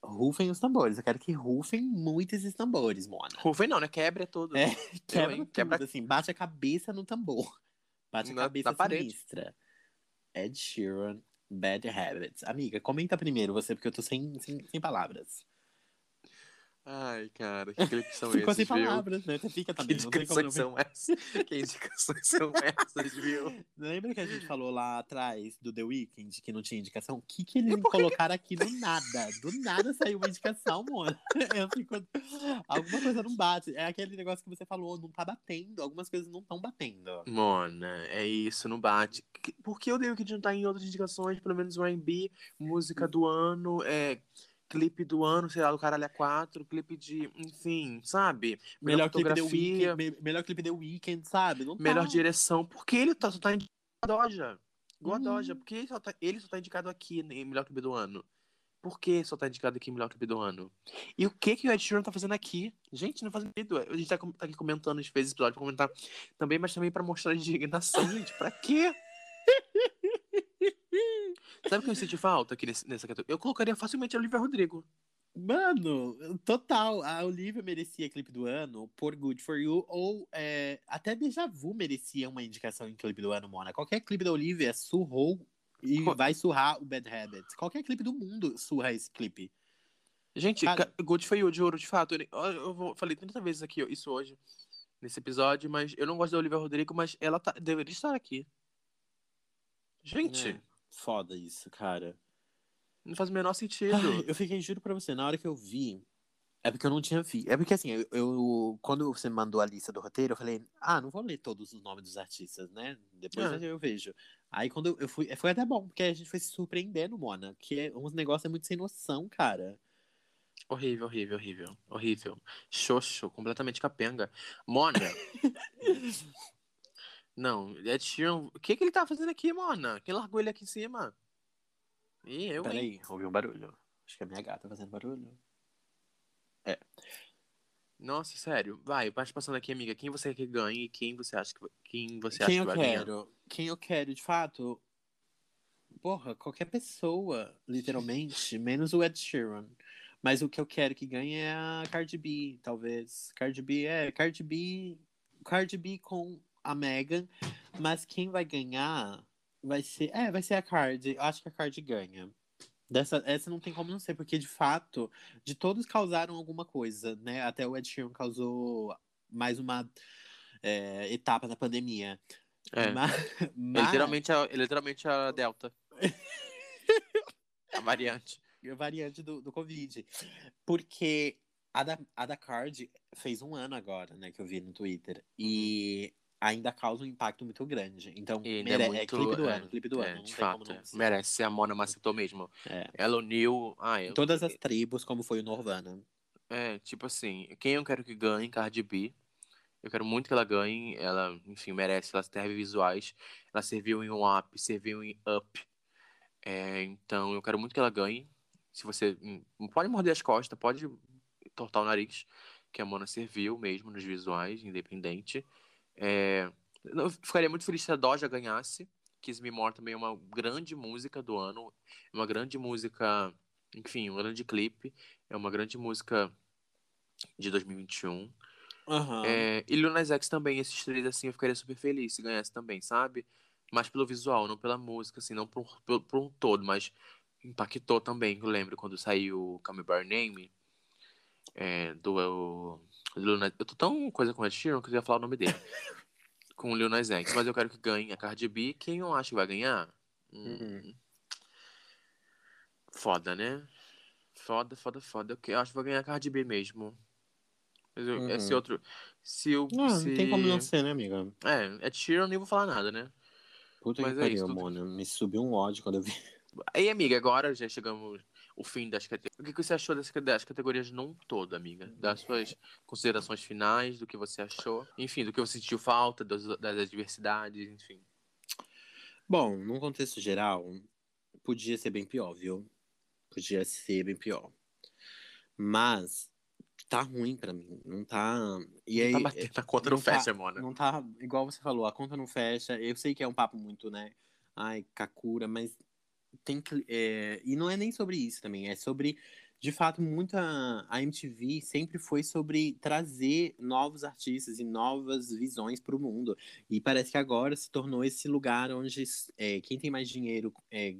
Rufem os tambores, eu quero que rufem muito esses tambores, Mona. Rufem não, né? Quebra tudo. É, quebra hein? tudo, Quebra- assim, bate a cabeça no tambor. Bate a Na- cabeça na parede. sinistra. Ed Sheeran, Bad Habits. Amiga, comenta primeiro você, porque eu tô sem, sem, sem palavras. Ai, cara, que clipes são Ficou esses, sem viu? palavras, né? Você fica Que também, não tem como não indicações são essas? Que indicações são essas, viu? Lembra que a gente falou lá atrás do The Weeknd que não tinha indicação? O que, que eles que colocaram aqui do nada? Do nada saiu uma indicação, mano. Eu fico... Alguma coisa não bate. É aquele negócio que você falou, não tá batendo. Algumas coisas não estão batendo. Mona, é isso, não bate. Que- Por que eu devo que não tá em outras indicações, pelo menos o R&B, música do ano, é, clipe do ano, sei lá, do Caralho a 4, clipe de, enfim, sabe? Melhor clipe, The fotografia, Weeknd, me- melhor clipe The Weeknd, sabe? Não tá. melhor direção. Por que ele tá, só tá indicado a Doja? Igual a. Doja. Por que ele só, tá, ele só tá indicado aqui em melhor clipe do ano? Por que só tá indicado aqui em melhor clipe do ano? E o que que o Ed Sheeran tá fazendo aqui? Gente, não faz sentido. A gente tá, tá aqui comentando, a gente fez esse episódio pra comentar também, mas também pra mostrar indignação, gente. Pra quê? Sabe o que eu senti falta aqui nesse, nessa categoria? Eu colocaria facilmente a Olivia Rodrigo. Mano, total. A Olivia merecia clipe do ano por Good For You, ou é, até Deja Vu merecia uma indicação em clipe do ano, Mona. Qualquer clipe da Olivia surrou e Co- vai surrar o Bad Habits. Qualquer clipe do mundo surra esse clipe. Gente, Cara- ca- Good foi o de ouro, de fato. Eu, falei 30 vezes aqui isso hoje, nesse episódio, mas eu não gosto da Olivia Rodrigo, mas ela tá- deveria estar aqui. Gente, É, foda isso, cara. não faz o menor sentido. Ai, eu fiquei, juro pra você, na hora que eu vi. É porque eu não tinha vi. É porque assim, eu, eu- quando você me mandou a lista do roteiro, eu falei, ah, não vou ler todos os nomes dos artistas, né? Depois É. eu vejo. Aí quando eu- eu fui, foi até bom, porque a gente foi se surpreendendo, Mona. Que é, uns negócios é muito sem noção, cara. Horrível, horrível, horrível. Horrível. Xoxo, completamente capenga. Mona. não, Ed Sheeran. O que, que ele tá fazendo aqui, Mona? Quem largou ele aqui em cima? E eu, hein? Peraí, ouvi um barulho. Acho que é a minha gata fazendo barulho. Nossa, sério. Vai, vai passando aqui, amiga. Quem você quer que ganhe e quem você acha que, quem você Quem acha que vai ganhar? quero? Quem eu quero, de fato? Porra, qualquer pessoa, literalmente, menos o Ed Sheeran. Mas o que eu quero que ganhe é a Cardi B, talvez. Cardi B é, Cardi B, Cardi B com a Megan, mas quem vai ganhar vai ser, é, vai ser a Cardi. Eu acho que a Cardi ganha. Dessa, essa não tem como não ser, porque de fato, de todos causaram alguma coisa, né? Até o Ed Sheeran causou mais uma é, etapa da pandemia. É. Ma- É mas- literalmente, a, é literalmente a Delta. a variante. a variante do, do Covid. Porque a da, a da Card fez um ano agora, né? Que eu vi no Twitter. E ainda causa um impacto muito grande. Então, ainda mere- é é, muito. clipe do é, ano, clipe do é, ano. De fato. é. Merece ser a Mona Macetou mesmo. É. Ela uniu. Ah, eu, todas as tribos, como foi o Norvana. É, tipo assim, quem eu quero que ganhe, Cardi B. Eu quero muito que ela ganhe. Ela, enfim, merece. Ela teve visuais. Ela serviu em um up, serviu em up. É, então, eu quero muito que ela ganhe. Se você. hum, Pode morder as costas, pode tortar o nariz. Que a Mona serviu mesmo nos visuais, independente. É, eu ficaria muito feliz se a Doja ganhasse. Kiss Me More também é uma grande música do ano. Uma grande música. Enfim, um grande clipe. É uma grande música de 2021. Aham. É, e Lil Nas X também, esses três, assim, eu ficaria super feliz se ganhasse também, sabe? Mas pelo visual, não pela música, assim, não por, por, por um todo, mas impactou também. Eu lembro quando saiu Come By Name, é, do eu, eu tô tão coisa com o Ed Sheeran que eu ia falar o nome dele. com o Lil Nas X, mas eu quero que ganhe a Cardi B. Quem eu acho que vai ganhar? Hum, Uhum. Foda, né? Foda, foda, foda. Eu eu acho que vai ganhar a Cardi B mesmo. Mas eu- Uhum. Esse outro. Se o. Não, se... não tem como não ser, né, amiga? É, Ed Sheeran, nem vou falar nada, né? Puta Mas que é pariu, tudo- Mona. Me subiu um ódio quando eu vi. Aí, amiga, agora já chegamos ao fim das categorias. O que que você achou das, das categorias num todo, amiga? Das suas considerações finais, do que você achou. Enfim, do que você sentiu falta, das, das adversidades, enfim. Bom, num contexto geral, podia ser bem pior, viu? Podia ser bem pior. Mas tá ruim pra mim. Não tá. E aí, tá batendo, a conta não, não tá- fecha, mano. Não tá, igual você falou, a conta não fecha. Eu sei que é um papo muito, né? Ai, Kakura, mas tem é, E não é nem sobre isso também, é sobre. De fato, muita. A MTV sempre foi sobre trazer novos artistas e novas visões para o mundo. E parece que agora se tornou esse lugar onde é, quem tem mais dinheiro é,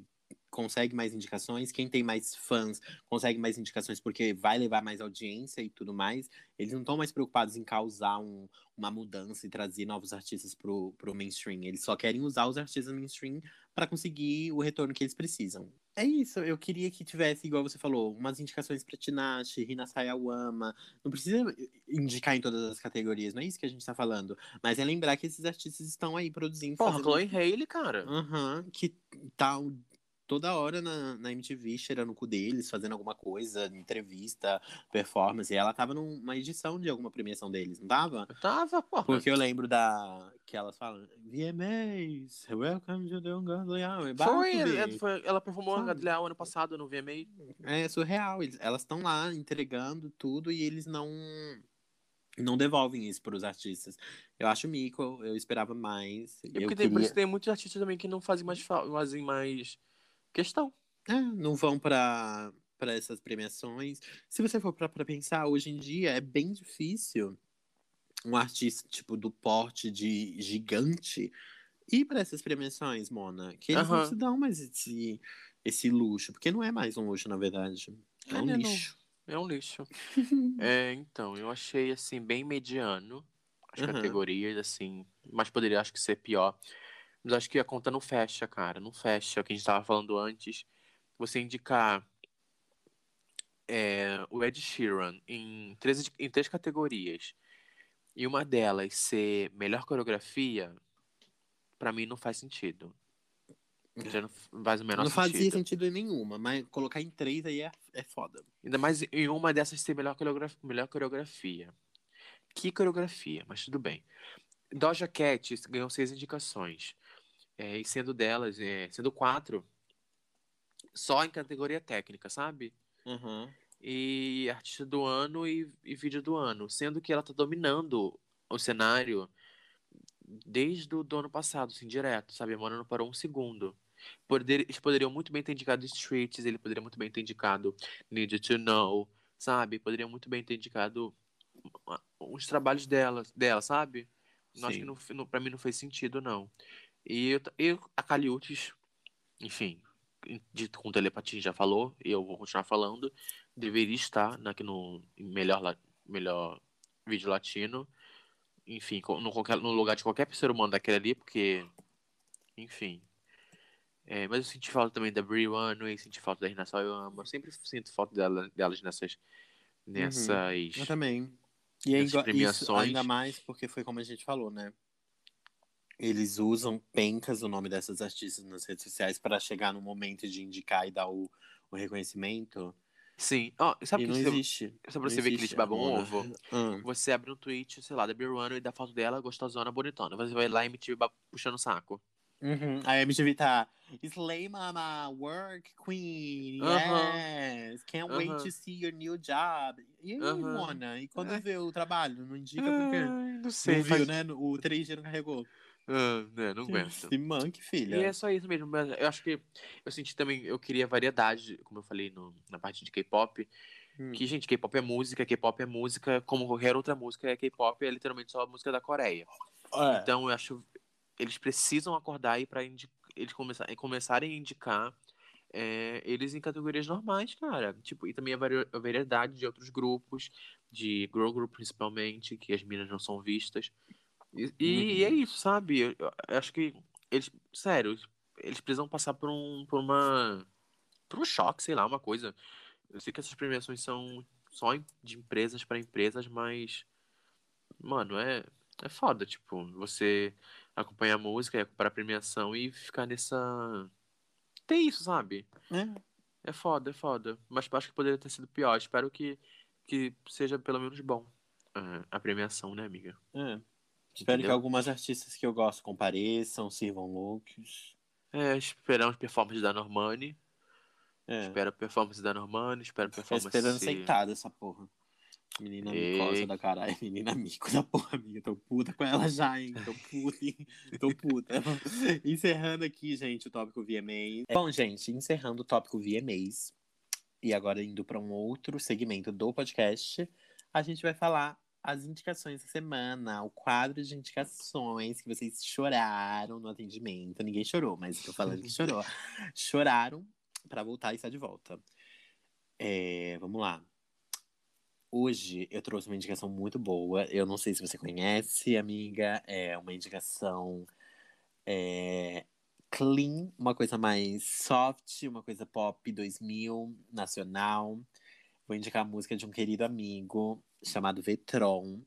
consegue mais indicações, quem tem mais fãs consegue mais indicações porque vai levar mais audiência e tudo mais. Eles não estão mais preocupados em causar um, uma mudança e trazer novos artistas pro, pro mainstream. Eles só querem usar os artistas mainstream para conseguir o retorno que eles precisam. É isso, eu queria que tivesse, igual você falou, umas indicações pra Tinashe, Rina Sayawama. Não precisa indicar em todas as categorias, não é isso que a gente tá falando. Mas é lembrar que esses artistas estão aí produzindo. Porra, fazendo- Chloe Haley, cara. Aham, que tá toda hora na, na MTV cheirando o cu deles, fazendo alguma coisa, entrevista, performance. E ela tava numa edição de alguma premiação deles, não tava? Tava, porra. Porque eu lembro da. que elas falam, VMAs, welcome to the Ungodly Hour. Foi, Bi. ela, foi- ela performou a? Gadleal ano passado no VMA. É surreal. eles- elas estão lá entregando tudo e eles não. Não devolvem isso para os artistas. Eu acho mico, eu esperava mais. E eu porque tem, por queria- isso tem muitos artistas também que não fazem mais, fa- fazem mais questão. É, não vão para para essas premiações. Se você for para pensar, hoje em dia é bem difícil um artista tipo do porte de gigante ir para essas premiações, Mona, que eles não Aham. se dão mais esse esse luxo, porque não é mais um luxo na verdade, é É, um né, não. lixo. É um lixo. é, então, eu achei assim, bem mediano as Aham. categorias, assim, mas poderia acho que ser pior. Mas acho que a conta não fecha, cara. Não fecha. É o que a gente tava falando antes. Você indicar é, o Ed Sheeran em três, em três categorias e uma delas ser melhor coreografia, pra mim não faz sentido. Já não faz o menor não fazia sentido. sentido em nenhuma, mas colocar em três aí é, é foda. Ainda mais em uma dessas ser melhor coreografia. Melhor coreografia. Que coreografia, mas tudo bem. Doja Cat ganhou seis indicações. É, e sendo delas, é, sendo quatro, só em categoria técnica, sabe? Uhum. E artista do ano e, e vídeo do ano. Sendo que ela tá dominando o cenário desde o do ano passado, assim, direto, sabe? A Mona não parou um segundo. Poder, eles poderiam muito bem ter indicado Streets, ele poderia muito bem ter indicado Need to Know, sabe? Poderiam muito bem ter indicado uns trabalhos dela, dela sabe? Não, acho que não, não, pra mim não fez sentido, não. E eu, eu a Caliutes, enfim, dito com telepatia já falou, e eu vou continuar falando, deveria estar aqui no melhor, melhor vídeo latino. Enfim, no, qualquer, no lugar de qualquer ser humano daquele ali, porque. Enfim. É, mas eu senti falta também da Brie Runway, senti falta da Rina Sawayama. Eu sempre sinto falta dela, delas nessas. Nessas. Eu também. E igual- isso ainda mais porque foi como a gente falou, né? Eles usam pencas o nome dessas artistas nas redes sociais para chegar no momento de indicar e dar o, o reconhecimento. Sim. Ó, sabe e que não você, existe. só pra Não você ver que eles babam Mona. ovo? Ah, Você abre um tweet, sei lá, da Runway e dá foto dela, gostosona, bonitona. Você vai lá e MTV puxando o saco. uhum. A MTV tá. Slay Mama, work queen, yes, can't wait to see your new job. E aí. Mona? E quando vê o trabalho? Não indica por quê? Ai, não sei. Não viu, faz- né? O 3G não carregou. Ah, né, não aguento. Se manque, E filha. é só isso mesmo. mas Eu acho que eu senti também, eu queria variedade, como eu falei no- na parte de K-pop. Hum. Que, gente, K-pop é música, K-pop é música, como qualquer outra música, é K-pop é literalmente só a música da Coreia. É. Então eu acho eles precisam acordar aí pra eles começar, começarem a indicar é, eles em categorias normais, cara. Tipo, e também a, vari- a variedade de outros grupos, de girl group principalmente, que as minas não são vistas. E, e Uhum. é isso, sabe? Eu, eu acho que eles, sério, eles precisam passar por um, por uma, por um choque, sei lá, uma coisa. Eu sei que essas premiações são só de empresas pra empresas, mas, mano, é, é foda, tipo, você acompanhar a música e acompanhar a premiação e ficar nessa. Tem isso, sabe? É. É foda, é foda. Mas acho que poderia ter sido pior. Espero que, que seja pelo menos bom ah, a premiação, né, amiga? É. Espero que Entendeu? algumas artistas que eu gosto compareçam, sirvam looks. É, esperamos performance da Normani. É. Espero a performance da Normani, espero performance... esperando sentada essa porra. Menina Ei. micosa da caralho. Menina mico da porra, amiga. Tô puta com ela já, hein? Tô puta, hein? Tô puta. encerrando aqui, gente, o tópico VMAs. Bom, gente, encerrando o tópico VMAs. E agora indo para um outro segmento do podcast, a gente vai falar as indicações da semana, o quadro de indicações que vocês choraram no atendimento. Ninguém chorou, mas eu tô falando que chorou. Choraram para voltar e estar de volta. É, vamos lá. Hoje eu trouxe uma indicação muito boa. Eu não sei se você conhece, amiga. É uma indicação é, clean, uma coisa mais soft, uma coisa pop 2000, nacional. Vou indicar a música de um querido amigo chamado Vetron.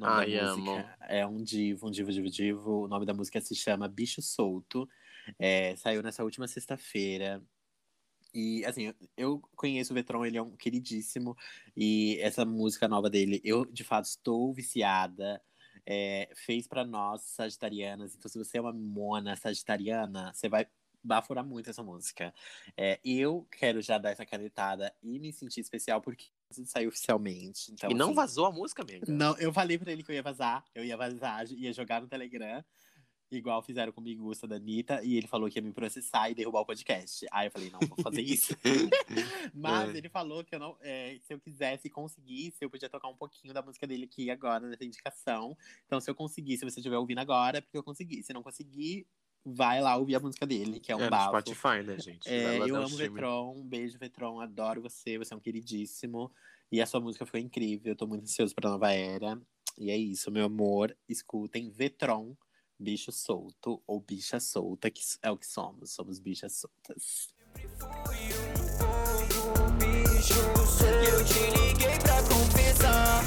Ai, amo. é um divo, um divo, divo, divo. O nome da música se chama Bicho Solto. É, saiu nessa última sexta-feira. E, assim, eu- conheço o Vetron, ele é um queridíssimo. E essa música nova dele, eu, de fato, estou viciada. É, fez pra nós, sagitarianas. Então, se você é uma mona sagitariana, você vai baforar muito essa música. É, eu quero já dar essa canetada e me sentir especial, porque saiu oficialmente. Então, E não assim, vazou a música, amiga? não, eu falei pra ele que eu ia vazar. Eu ia vazar, ia jogar no Telegram. Igual fizeram comigo o da Anitta. E ele falou que ia me processar e derrubar o podcast. Aí eu falei, não, vou fazer isso. Mas É. ele falou que eu não, é, se eu quisesse e conseguisse, eu podia tocar um pouquinho da música dele aqui agora, nessa indicação. Então, se eu conseguir, se você estiver ouvindo agora, é porque eu consegui. Se não conseguir, vai lá ouvir a música dele, que é um É, bafo. Spotify, né, gente? É, eu um amo streaming. Vetron, um beijo, Vetron, adoro você, você é um queridíssimo. E a sua música foi incrível, eu tô muito ansioso pra nova era. E é isso, meu amor, escutem Vetron, bicho solto ou bicha solta, que é o que somos, somos bichas soltas. bicho E eu te liguei pra confessar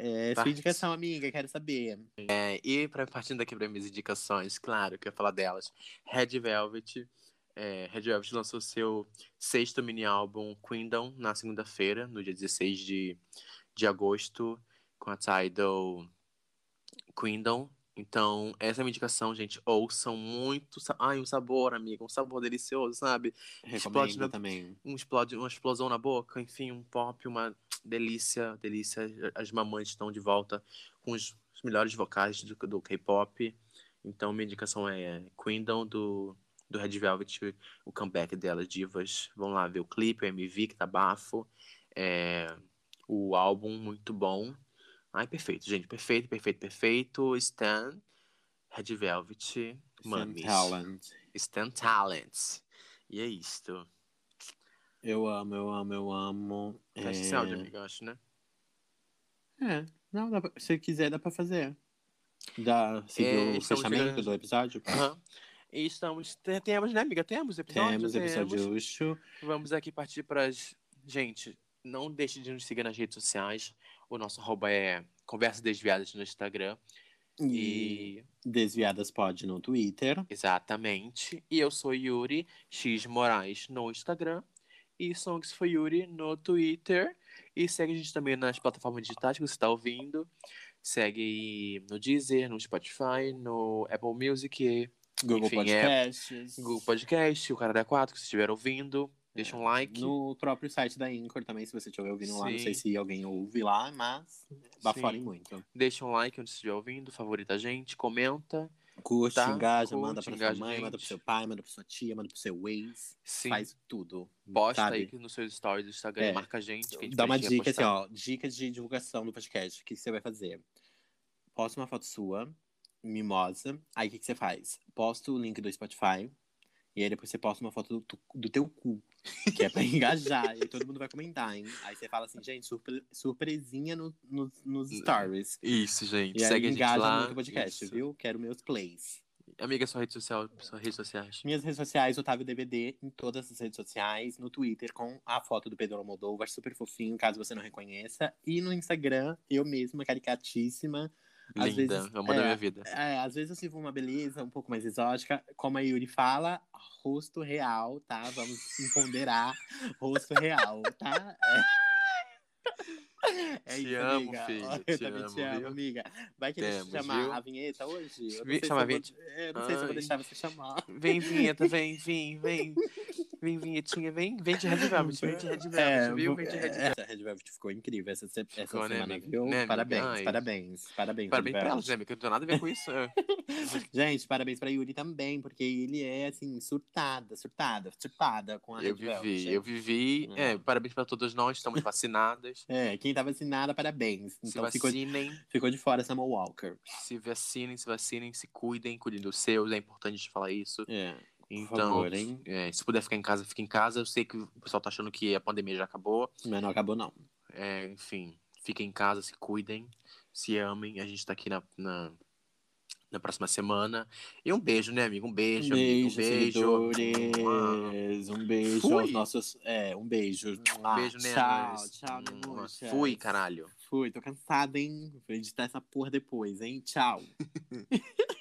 É, Tá. sua indicação, amiga, quero saber. É, e pra, partindo daqui para minhas indicações, claro que eu ia falar delas. Red Velvet. É, Red Velvet lançou seu sexto mini álbum Queendom na segunda-feira, no dia 16 de, de agosto, com a Tidal Queendom. Então, essa é a minha indicação, gente. Ouçam muito. sa- Ai, um sabor, amiga. Um sabor delicioso, sabe? Explode Recomendo na- também. um explode, uma explosão na boca, enfim, um pop, uma delícia, delícia. As mamães estão de volta com os, os melhores vocais do, do K-pop. Então, minha indicação é Queendom do, do Red Velvet, o comeback dela, Divas. Vão lá ver o clipe, o MV, que tá bafo. É, o álbum, muito bom. Ai, perfeito, gente. Perfeito, perfeito, perfeito. Stan, Red Velvet, Mamis. Talent. Stan Talents. E é isto. Eu amo, eu amo, eu amo. Fecha esse É, áudio, amiga, eu acho, né? É, não, dá pra- se quiser, dá pra fazer. Dá, seguir É, o fechamento chegando- do episódio? Aham. E estamos. te- Temos, né, amiga? Temos episódio. Temos episódio Ucho. Vamos aqui partir para as. Gente, não deixe de nos seguir nas redes sociais. O nosso arroba é Conversa Desviadas no Instagram. E E. Desviadas Pod no Twitter. Exatamente. E eu sou Yuri X Moraes no Instagram. E Songs for Yuri no Twitter. E segue a gente também nas plataformas digitais que você está ouvindo. Segue no Deezer, no Spotify, no Apple Music, Google Enfim, Podcasts. Google Podcast, o cara da 4, que você estiver ouvindo. Deixa um like. No próprio site da Anchor também, se você estiver ouvindo lá. Não Sim. sei se alguém ouve lá, mas baforem Sim. muito. Deixa um like onde você estiver ouvindo, favorita a gente, comenta. Curte, Tá, engaja, curte, manda pra engaja sua mãe, gente. manda pro seu pai, manda pro sua tia, manda pro seu ex. Sim. Faz tudo. Posta sabe? aí nos seus stories do Instagram, É. marca a gente. Que a gente Dá uma dica assim, ó. Dicas de divulgação do podcast. O que você vai fazer? Posta uma foto sua, mimosa. Aí o que, que você faz? Posta o link do Spotify. E aí depois você posta uma foto do, do teu cu. Que é pra engajar. e todo mundo vai comentar, hein? Aí você fala assim, gente, surpre- surpresinha no- no- nos stories. Isso, gente. E aí Segue a gente engaja lá. muito podcast, Isso. viu? Quero meus plays. Amiga, sua rede social, suas redes sociais. Minhas redes sociais, Otávio DVD, em todas as redes sociais, no Twitter, com a foto do Pedro Almodóvar, super fofinho, caso você não reconheça. E no Instagram, eu mesma, caricatíssima, Às Linda, vezes- amor da é, minha vida. É, às vezes eu sirvo uma beleza um pouco mais exótica. Como a Yuri fala, rosto real, tá? Vamos empoderar rosto real, tá? É, é Te isso, amo, amiga. filho, Eu te também amo, te amo, viu? amiga. Vai querer Temos, chamar viu? a vinheta hoje? Eu não sei chama se eu vou-? Eu não sei se eu vou deixar você chamar. Vem, vinheta, vem, vem, vem. Vem, vinhetinha, vem. Vem de Red Velvet, vem de Red Velvet, É, viu? Vem de Red é, Velvet. Essa Red Velvet ficou incrível essa, essa Ficou, né, semana, amiga? viu? Né, parabéns, parabéns, parabéns. Parabéns Red pra elas, Velvet. né, amiga? Não tem nada a ver com isso. é. Gente, parabéns pra Yuri também, porque ele é, assim, surtada, surtada, surtada com a Eu Red Velvet. vivi, eu vivi. Hum. É, parabéns pra todas nós, estamos vacinadas. É, quem tá vacinada, parabéns. Se Então ficou, vacinem, ficou de fora Samuel Walker. se vacinem, se vacinem, se cuidem, cuidem dos seus, é importante falar isso. É, Então, favor, é, se puder ficar em casa, fique em casa. Eu sei que o pessoal tá achando que a pandemia já acabou. mas não acabou, não. É, enfim, fiquem em casa, se cuidem, se amem. A gente tá aqui na, na, na próxima semana. E um beijo, né, amigo? Um beijo, amigo. Um beijo. seguidores. Um beijo Fui. aos nossos... É, um beijo. Um beijo, né? Tchau, tchau. Fui, caralho. Fui, tô cansada, hein? Vou editar essa porra depois, hein? Tchau.